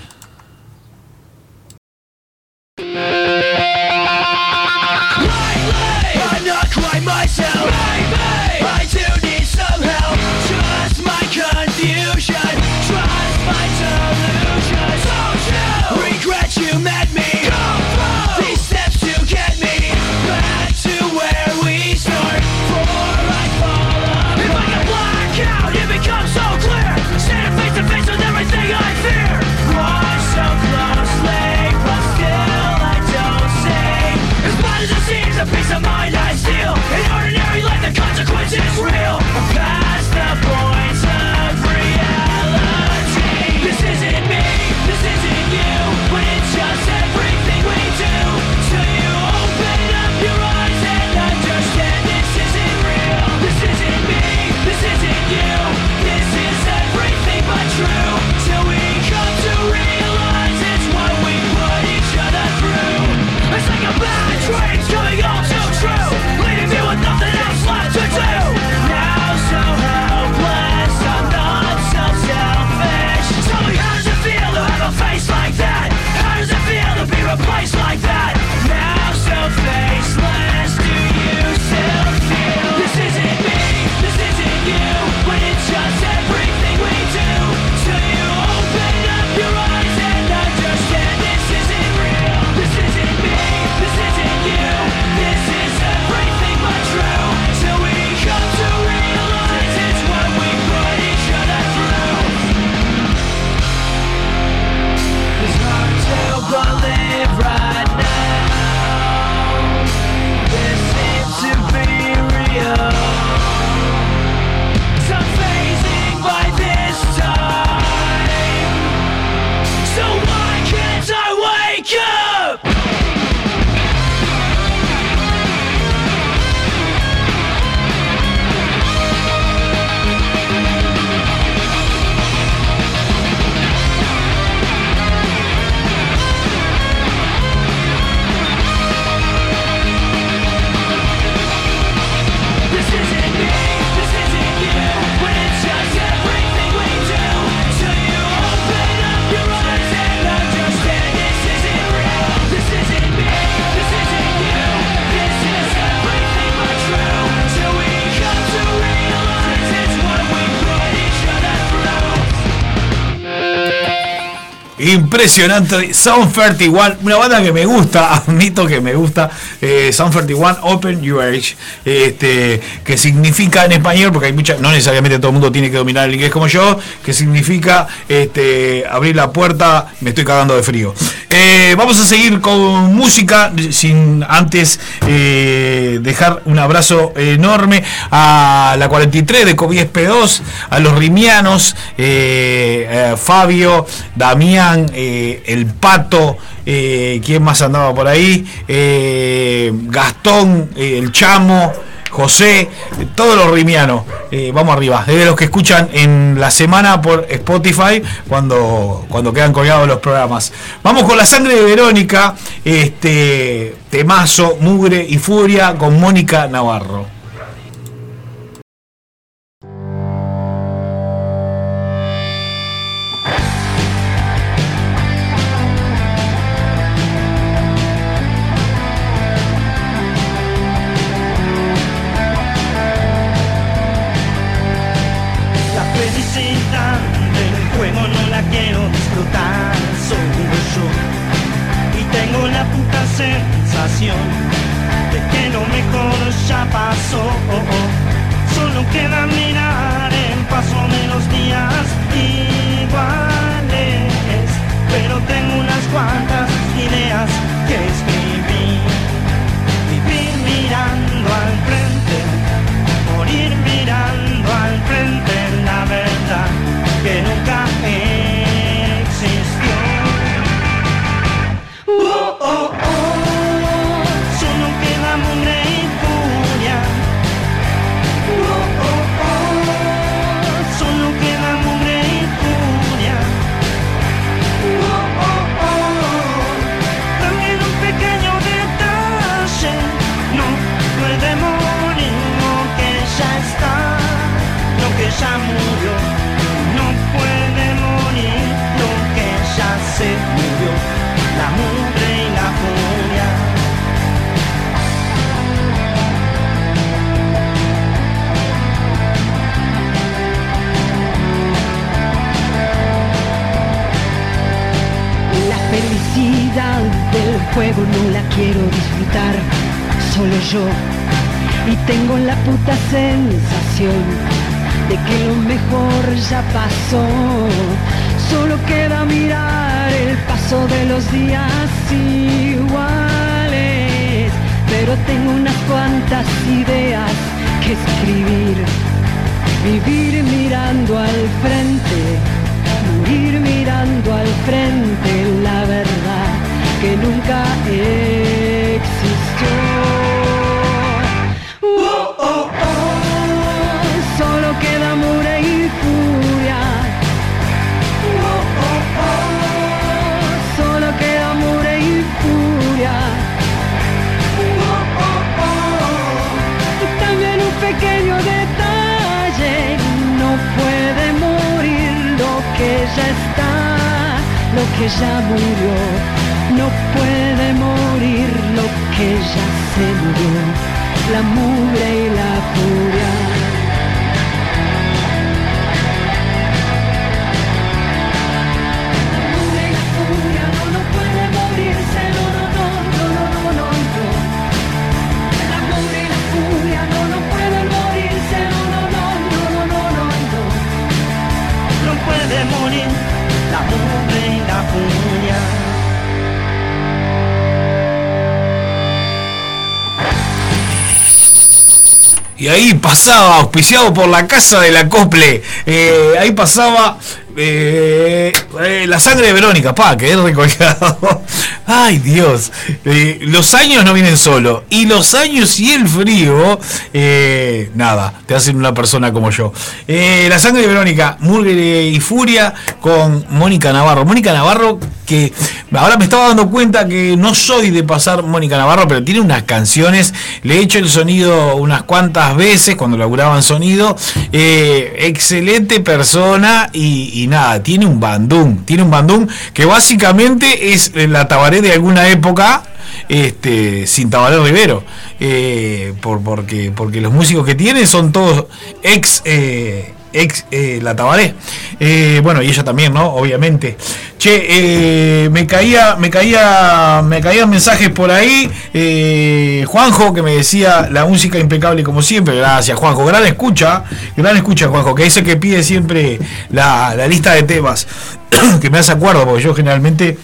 Impresionante, Sound 31, una banda que me gusta, admito que me gusta, eh, Sound 31, Open Your Age, este, que significa en español, porque hay mucha, no necesariamente todo el mundo tiene que dominar el inglés como yo, que significa este, abrir la puerta, me estoy cagando de frío. Eh, vamos a seguir con música, sin antes eh, dejar un abrazo enorme a la 43 de COVID P2, a los rimianos, eh, Fabio, Damián, eh, El Pato, eh, ¿quién más andaba por ahí? Eh, Gastón, El Chamo. José, todos los rimianos, vamos arriba, es de los que escuchan en la semana por Spotify cuando, cuando quedan colgados los programas. Vamos con la sangre de Verónica, este temazo, mugre y furia con Mónica Navarro. Y ahí pasaba, auspiciado por la Casa del Acople, eh, ahí pasaba eh, eh, la sangre de Verónica, pa, que es recolgado. Ay Dios, Eh, los años no vienen solo, y los años y el frío, eh, nada, te hacen una persona como yo. Eh, la sangre de Verónica, Murgue y Furia con Mónica Navarro. Mónica Navarro, que ahora me estaba dando cuenta que no soy de pasar Mónica Navarro, pero tiene unas canciones, le he hecho el sonido unas cuantas veces cuando laburaban sonido. Excelente persona y, y nada, tiene un bandún, tiene un bandún que básicamente es la de alguna época este, sin Tabaré Rivero, eh, por, porque, porque los músicos que tiene son todos ex, eh, ex eh, La Tabaré. Bueno, y ella también, ¿no? Obviamente. Che, me caía, me caía, me caían mensajes por ahí. Juanjo que me decía la música impecable como siempre. Gracias, Juanjo. Gran escucha, gran escucha, Juanjo, que dice que pide siempre la, la lista de temas. que me hace acuerdo, porque yo generalmente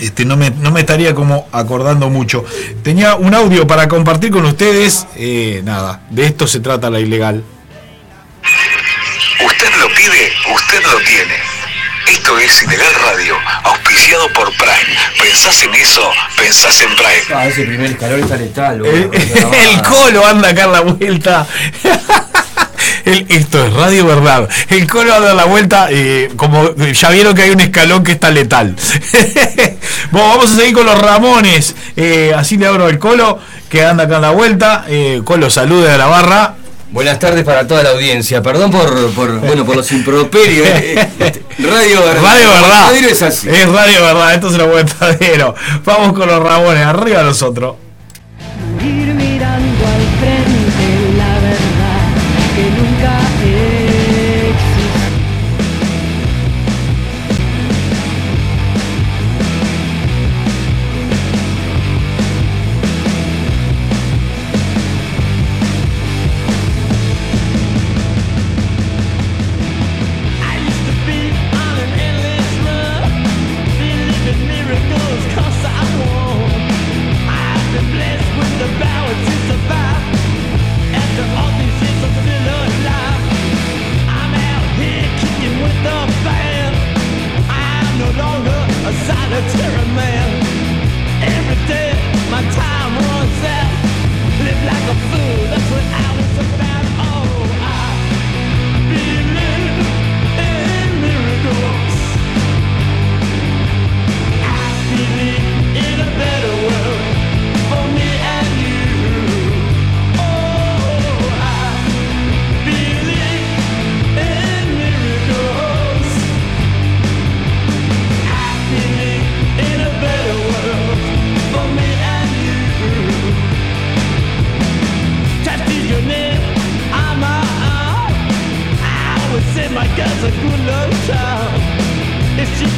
este, no, me, no me estaría como acordando mucho. Tenía un audio para compartir con ustedes. eh, nada, de esto se trata la ilegal. Usted lo pide, usted lo tiene. Esto es Ilegal Radio, auspiciado por Prime. ¿Pensás en eso? Pensás en Prime. Ah, ese primer escalón está letal. El, el colo anda acá en la vuelta. El- esto es Radio Verdad. El colo anda a la vuelta. eh, como ya vieron que hay un escalón que está letal. bueno, vamos a seguir con los Ramones. Eh, así le abro el colo que anda acá en la vuelta. Eh, colo, salude a la barra. Buenas tardes para toda la audiencia. Perdón por, por bueno, por los improperios. eh, eh, Radio Verdad. Radio Verdad. Radio es así. Es Radio Verdad. Esto es un aguantadero. Vamos con los Ramones. Arriba nosotros.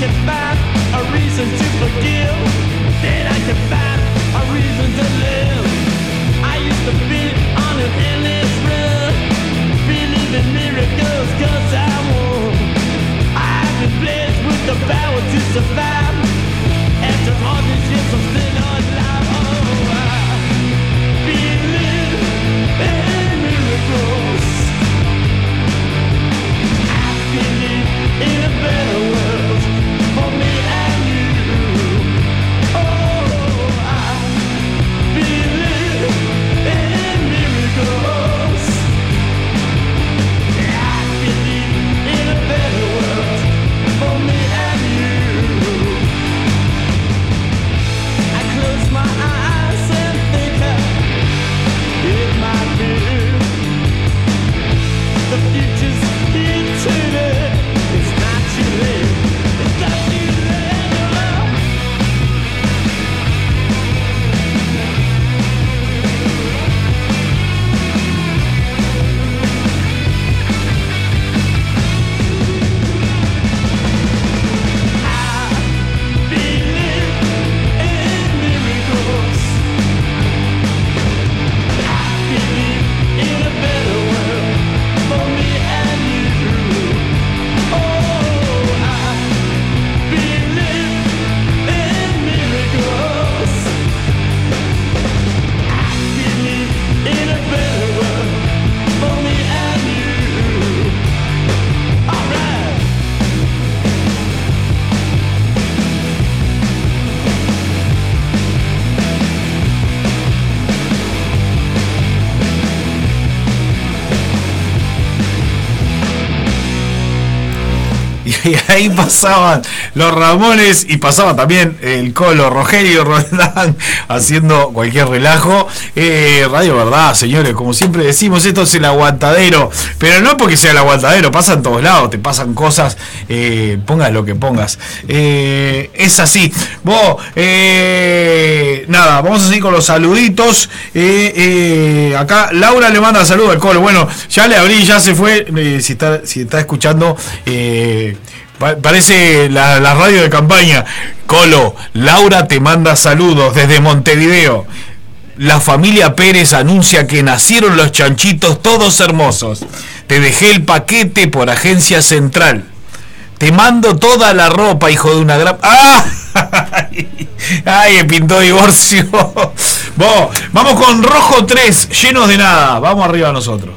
get back. Ahí pasaban los Ramones y pasaba también el Colo Rogelio Roldán haciendo cualquier relajo. Eh, Radio Verdad, señores, como siempre decimos, esto es el aguantadero, pero no porque sea el aguantadero, pasa en todos lados, te pasan cosas, eh, pongas lo que pongas. Eh, es así. Vos, eh, nada, vamos a seguir con los saluditos. Eh, acá Laura le manda saludos al Colo. Bueno, ya le abrí, ya se fue. Si, está, si está escuchando, pa- parece la, la radio de campaña. Colo, Laura te manda saludos desde Montevideo. La familia Pérez anuncia que nacieron los chanchitos todos hermosos. Te dejé el paquete por agencia central. Te mando toda la ropa, hijo de una gran. ¡Ah! ¡Ay, pintó divorcio! Vamos con rojo 3, llenos de nada. Vamos arriba nosotros.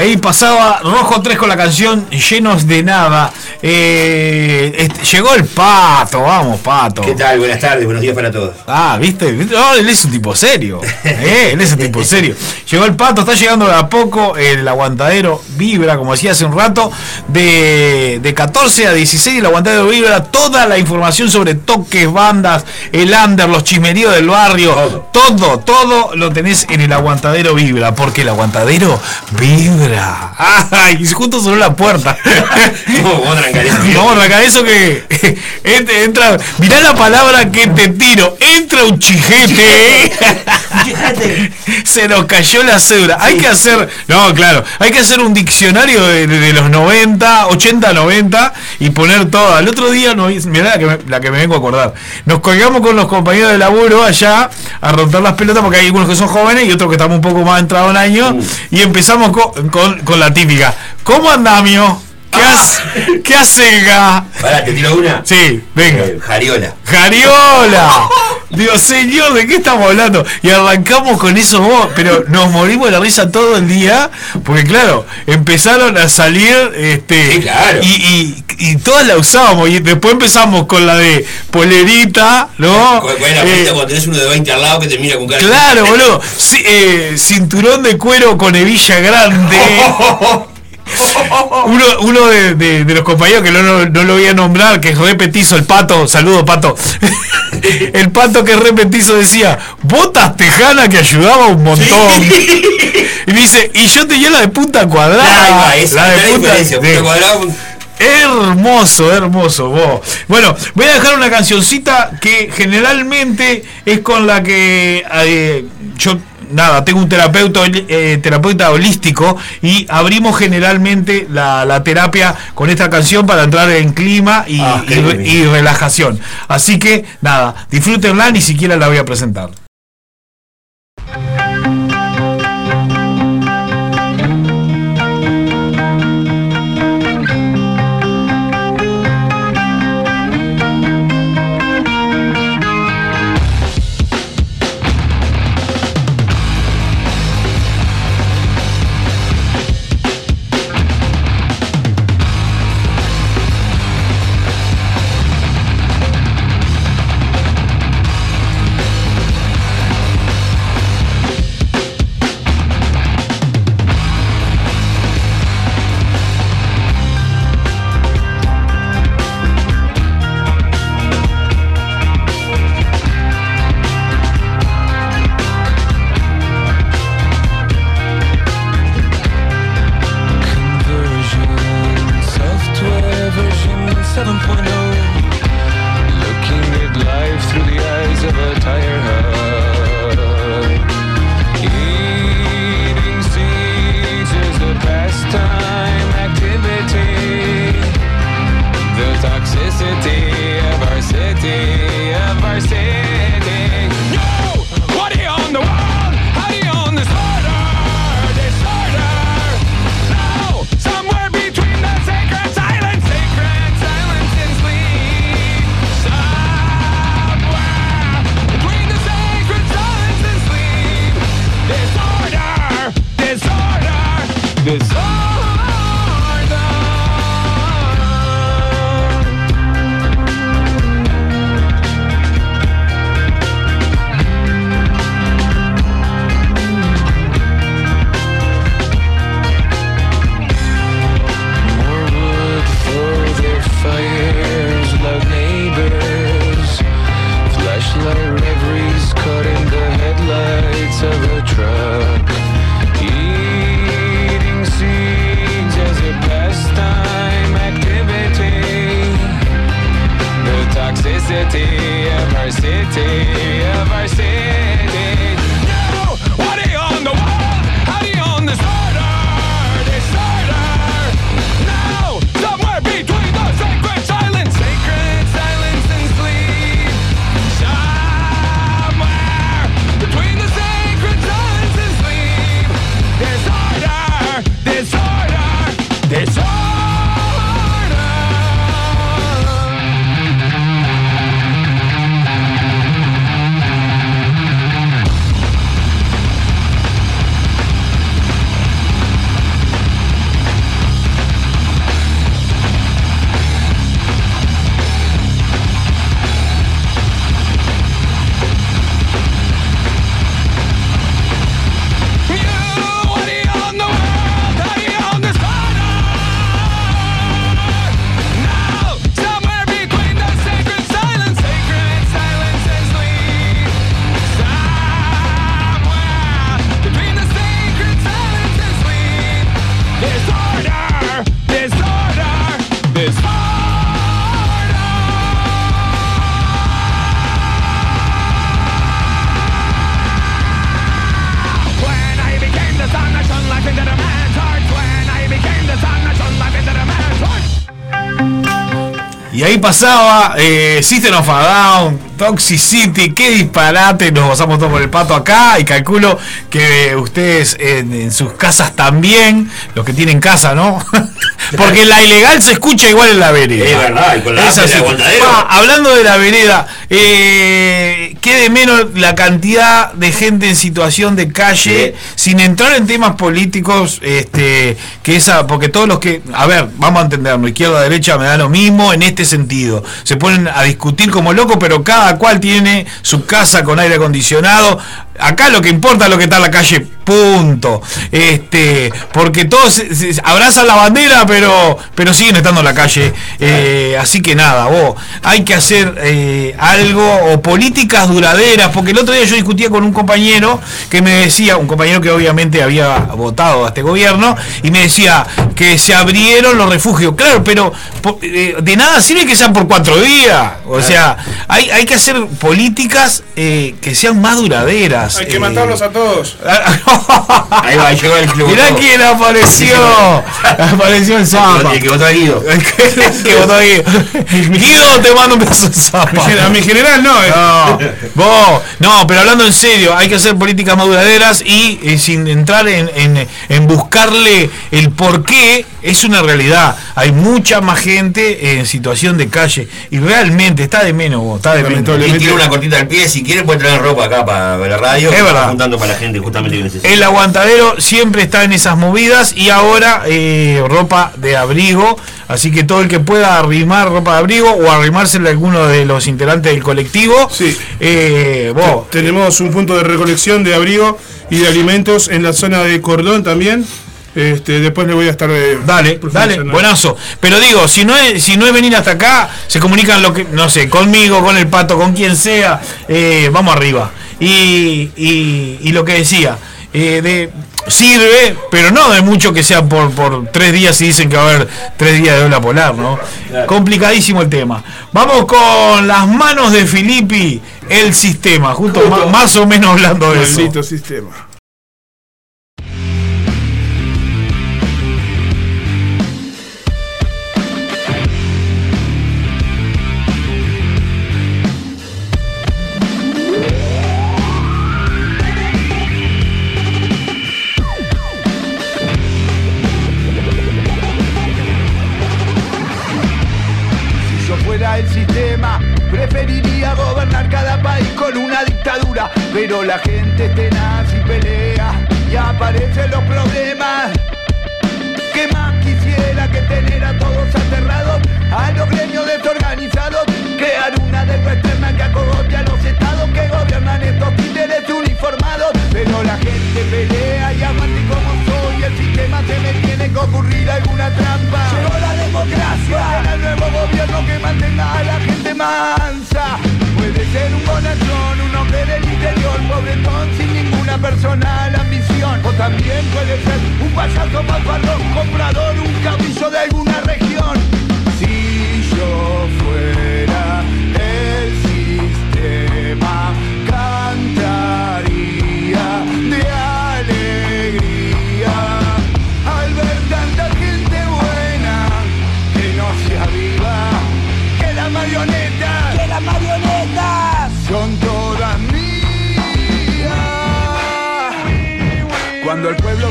Ahí pasaba Rojo 3 con la canción Llenos de Nada. Eh, este, llegó el pato, vamos, pato. ¿Qué tal? Buenas tardes, buenos días para todos. Ah, ¿viste? No, él es un tipo serio. Eh, él es un tipo serio. Llegó el pato, está llegando de a poco. El aguantadero vibra, como decía hace un rato, de, de 14 a 16. El aguantadero vibra toda la información sobre toques, bandas, el under, los chismeríos del barrio. Todo, todo lo tenés en el aguantadero vibra. Porque el aguantadero vibra. ¡Ay! Y justo sonó la puerta. Vamos a arrancar eso. Que ent- entra. Mirá la palabra que te tiro. Entra un chijete. Se nos cayó la cédula. Hay que hacer. No, claro. Hay que hacer un diccionario de, de- de los 90, 80, 90 y poner todo. El otro día, no, mirá la que, me, la que me vengo a acordar. Nos colgamos con los compañeros de laburo allá a romper las pelotas porque hay algunos que son jóvenes y otros que estamos un poco más entrados en años. Y empezamos con, con- con la típica. ¿Cómo andamio? ¿Qué, hace, ¿Qué hace ga? Pará, te tiro una. Sí, venga. Eh, Jariola. ¡Jariola! Digo, señor, ¿de qué estamos hablando? Y arrancamos con eso vos, pero nos morimos de la risa todo el día, porque claro, empezaron a salir, este, y, y, y todas la usábamos, y después empezamos con la de polerita, ¿no? ¿Cuál es la Eh, cuando tenés uno de 20 al lado que te mira con cara? Claro, boludo. Sí, eh, cinturón de cuero con hebilla grande. Uno, uno de, de- de los compañeros que no, no- no lo voy a nombrar, que es repetizo, el pato, saludo pato. El pato que repetizo decía, botas tejana que ayudaba un montón. Y dice, y yo tenía la de punta cuadrada. La de punta, punta Hermoso, hermoso, vos. Bueno, voy a dejar una cancioncita que generalmente es con la que eh, yo nada, tengo un terapeuta, eh, terapeuta holístico y abrimos generalmente la, la terapia con esta canción para entrar en clima y, Ah, y relajación. Así que nada, disfrútenla, ni siquiera la voy a presentar. Cause pasaba eh, System of a Down, Toxicity, qué disparate, nos gozamos todos por el pato acá y calculo que ustedes en, en sus casas también, los que tienen casa, ¿no? Porque la ilegal se escucha igual en la vereda. Es verdad, y con la Es así. Pa, hablando de la vereda, eh, qué de menos la cantidad de gente en situación de calle, sin entrar en temas políticos, este, que esa, porque todos los que, a ver, vamos a entenderlo, izquierda, derecha, me da lo mismo en este sentido. Se ponen a discutir como locos, pero cada cual tiene su casa con aire acondicionado. Acá lo que importa es lo que está en la calle, punto. Este, porque todos se- se- abrazan la bandera, pero, pero siguen estando en la calle. Eh, así que nada, vos, hay que hacer eh, algo o políticas duraderas, porque el otro día yo discutía con un compañero que me decía, un compañero que obviamente había votado a este gobierno, y me decía que se abrieron los refugios. Claro, pero eh, de nada sirve que sean por cuatro días. O sea, hay, hay que hacer políticas eh, que sean más duraderas. Hay que Eh, matarlos a todos. Ahí va, ahí llegó el que Mirá quién apareció. Apareció el Zapa. El que votó a Guido. que votó a Guido. Guido, te mando un beso al Zapa. A mi general no. eh. No, vos, no, pero hablando en serio, hay que hacer políticas más duraderas y eh, sin entrar en, en- en buscarle el por qué, es una realidad. Hay mucha más gente en situación de calle y realmente está de menos vos, está de menos. Y tiene una cortita al pie, si quiere puede traer ropa acá para la radio. Es verdad. está juntando para la gente justamente que necesita. El aguantadero siempre está en esas movidas y ahora eh, ropa de abrigo. Así que todo el que pueda arrimar ropa de abrigo o arrimársele a alguno de los integrantes del colectivo, eh, vos, Tenemos un punto de recolección de abrigo y de alimentos en la zona de Cordón también. Este, después le voy a estar. eh, Dale, dale, buenazo. Pero digo, si no es, si no es venir hasta acá, se comunican lo que, no sé, conmigo, con el pato, con quien sea, eh, vamos arriba. Y, y, y lo que decía, eh, de sirve, pero no de mucho que sea por, por tres días y dicen que va a haber tres días de ola polar, ¿no? Complicadísimo el tema. Vamos con las manos de Filippi, el sistema, justo más o menos hablando de eso. Maldito sistema. Personal ambición. O también puede ser un payaso malvadón, comprador, un caudillo de alguna región.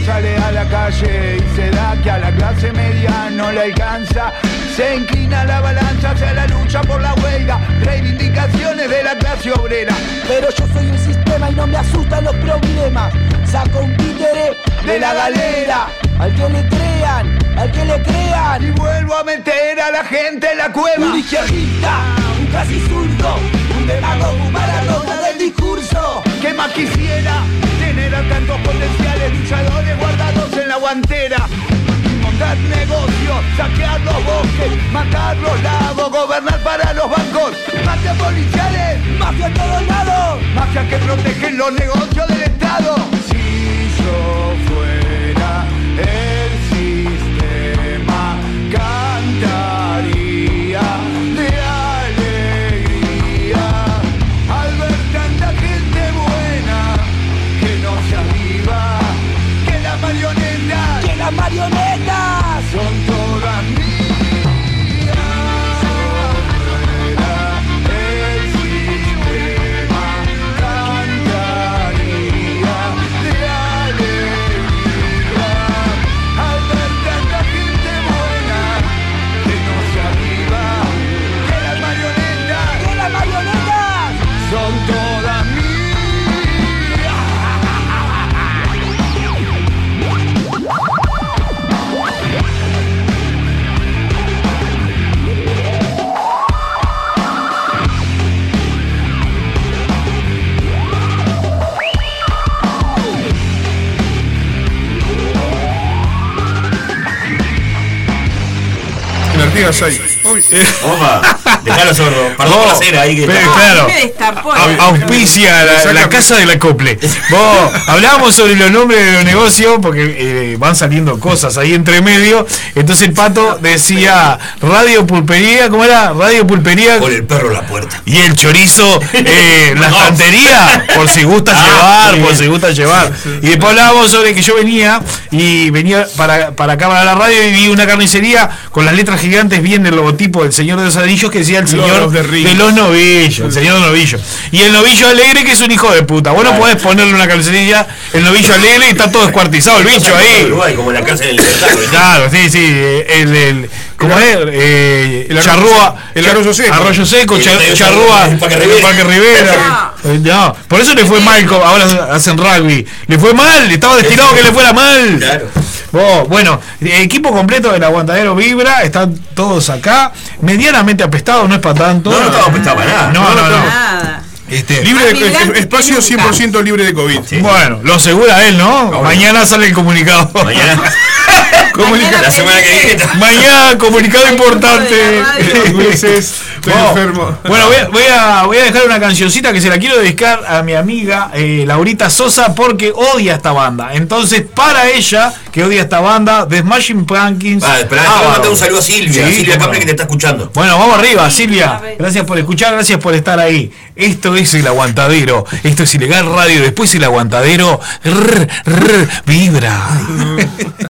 Sale a la calle y se da que a la clase media no le alcanza, se inclina la balanza hacia la lucha por la huelga, reivindicaciones de la clase obrera. Pero yo soy un sistema y no me asustan los problemas. Saco un títere de la galera. Al que le crean, al que le crean. Y vuelvo a meter a la gente en la cueva. Un izquierdista, un casi zurdo, un demagogo para del discurso. ¿Qué más quisiera? Tener tantos potenciales luchadores guardados en la guantera. Montar negocios, saquear los bosques, matar los lagos, gobernar para los bancos. Mafias policiales, mafia a todos lados. Mafias que protegen los negocios del Estado. Si yo fuera el marionetas, essa aí. Dejalo sordo. Perdón por la ahí que Pero, claro. Auspicia la, la casa del acople. Vos, hablábamos sobre los nombres de los negocios porque eh, van saliendo cosas ahí entre medio. Entonces el pato decía Radio Pulpería, ¿cómo era? Radio Pulpería. Con el perro la puerta. Y el chorizo, eh, la estantería, por si gusta Ah, llevar, por si gusta llevar. Y después hablábamos sobre que yo venía y venía para, para acá, para la radio, y vi una carnicería con las letras gigantes bien del logotipo del Señor de los Anillos que decía el Señor de, los Novillos, el Señor Novillo. Y el Novillo Alegre que es un hijo de puta. Vos no podés ponerle una carnicería, el Novillo Alegre y está todo descuartizado el bicho ahí. Uruguay, como la cárcel del libertad. Claro, sí, sí, el, el ¿cómo es? Eh, El arroyo- charrúa, el arroyo seco. arroyo seco, charrúa, el Parque el Rivera. Parque Rivera. Eh, No, por eso le fue mal, ahora hacen rugby. Le fue mal, estaba destinado que le fuera mal. Claro. Vos, bueno, equipo completo del aguantadero Vibra, están todos acá, medianamente apestados, no es para tanto. No, no estamos apestados para nada. No, no, no. Nada. Este, Libre de, espacio que nunca. 100% libre de COVID. Bueno, lo asegura él, ¿no? Mañana sale el comunicado. Mañana. Comunica- La semana que viene. Mañana, comunicado importante. Estoy Oh, enfermo. Bueno, voy a, voy, a, voy a dejar una cancioncita que se la quiero dedicar a mi amiga eh, Laurita Sosa porque odia esta banda. Entonces, para ella, que odia esta banda, The Smashing Pumpkins. Ah, espera, Ah, mandar un saludo a Silvia. Sí, Silvia Capri que te está escuchando. Bueno, vamos arriba, Silvia. Gracias por escuchar, gracias por estar ahí. Esto es el aguantadero. Esto es ilegal radio. Después el aguantadero. Vibra.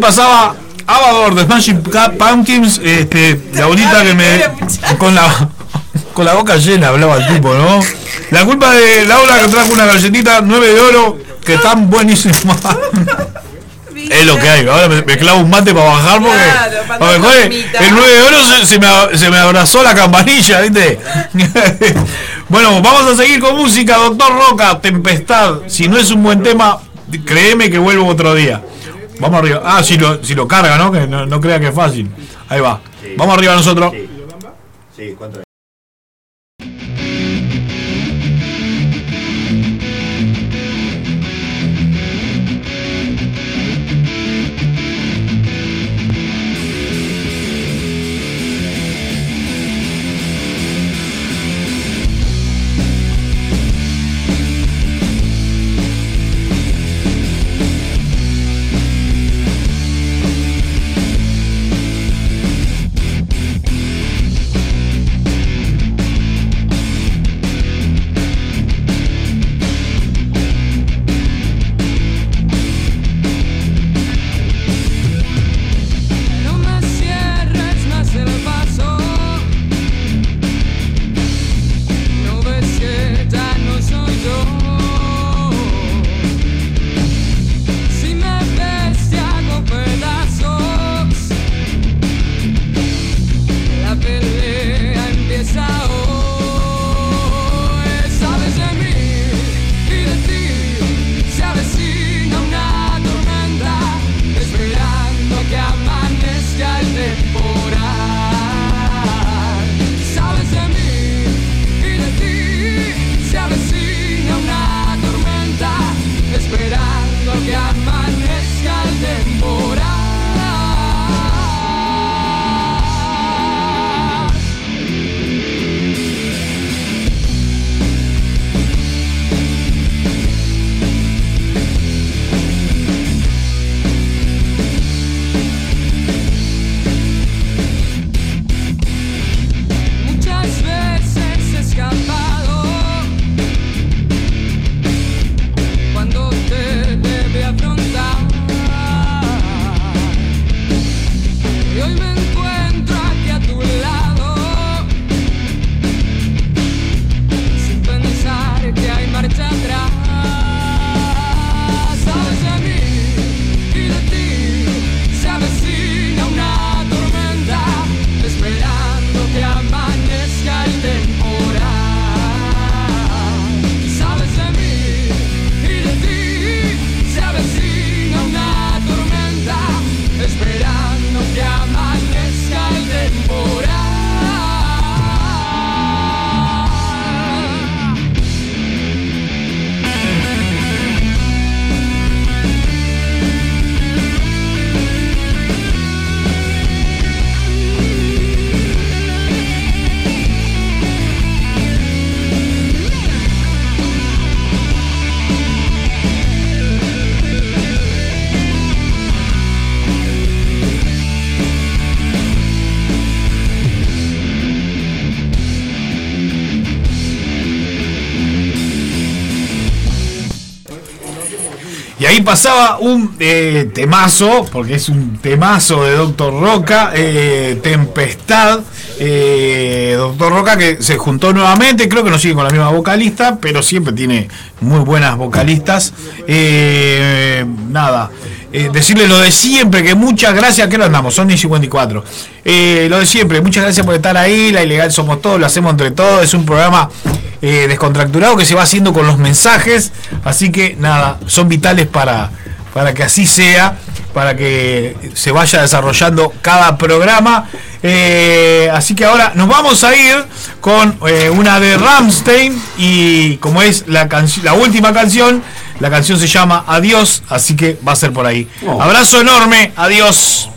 pasaba Avador de Smashing Pumpkins, este, la bonita que me. con la con la boca llena hablaba el tipo, ¿no? La culpa de Laura que trajo una galletita 9 de oro que están buenísimas. Es lo que hay. Ahora me, me clavo un mate para bajar porque. Claro, para porque, tomar joder, gomita. el 9 de oro se, se me, se me abrazó la campanilla, ¿viste? bueno, vamos a seguir con música, doctor Roca, Tempestad. Si no es un buen tema, créeme que vuelvo otro día. Vamos arriba. Ah, si lo, si lo carga, ¿no? Que no, no crea que es fácil. Ahí va. Vamos arriba nosotros. Pasaba un eh, temazo, porque es un temazo de Doctor Roca, eh, Tempestad. eh, Doctor Roca que se juntó nuevamente, creo que no sigue con la misma vocalista, pero siempre tiene muy buenas vocalistas. Nada, decirle lo de siempre, que muchas gracias, que lo andamos, son 54. Eh, lo de siempre, muchas gracias por estar ahí, la ilegal somos todos, lo hacemos entre todos, es un programa eh, descontracturado que se va haciendo con los mensajes, así que nada, son vitales para, para que así sea, para que se vaya desarrollando cada programa. Eh, así que ahora nos vamos a ir con eh, una de Ramstein y como es la, la última canción, la canción se llama Adiós, así que va a ser por ahí. Abrazo enorme. Adiós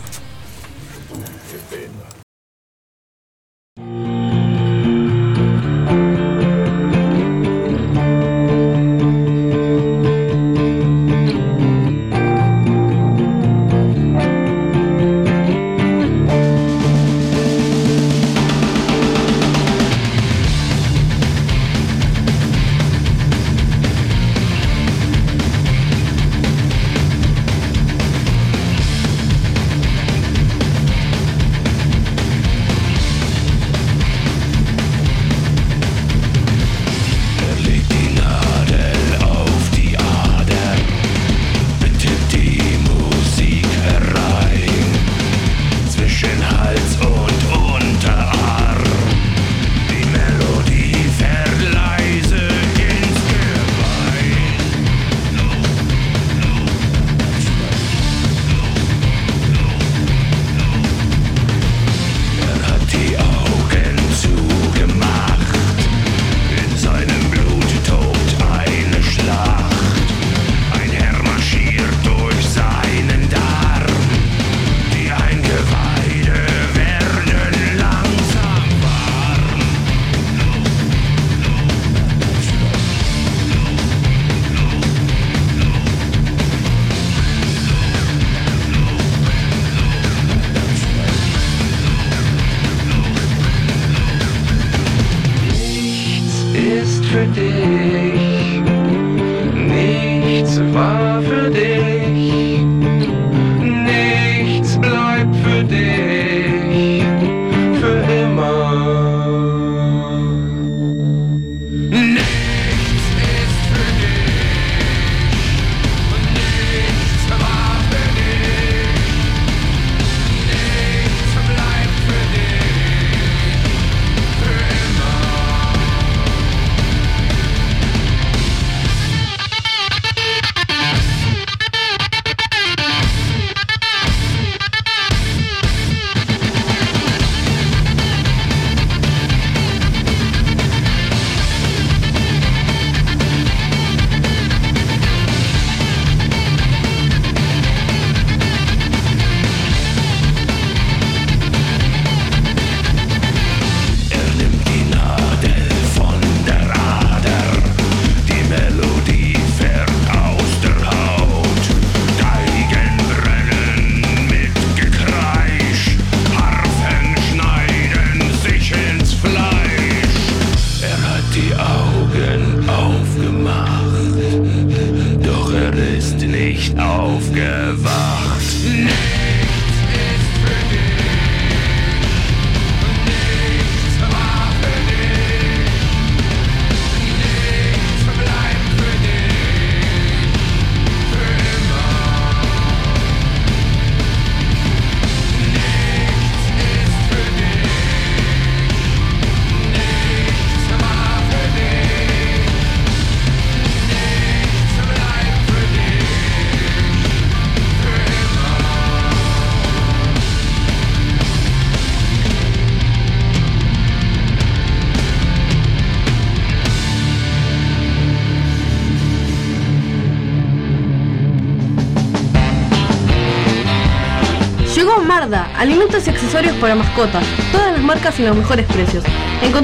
para mascotas, todas las marcas y los mejores precios.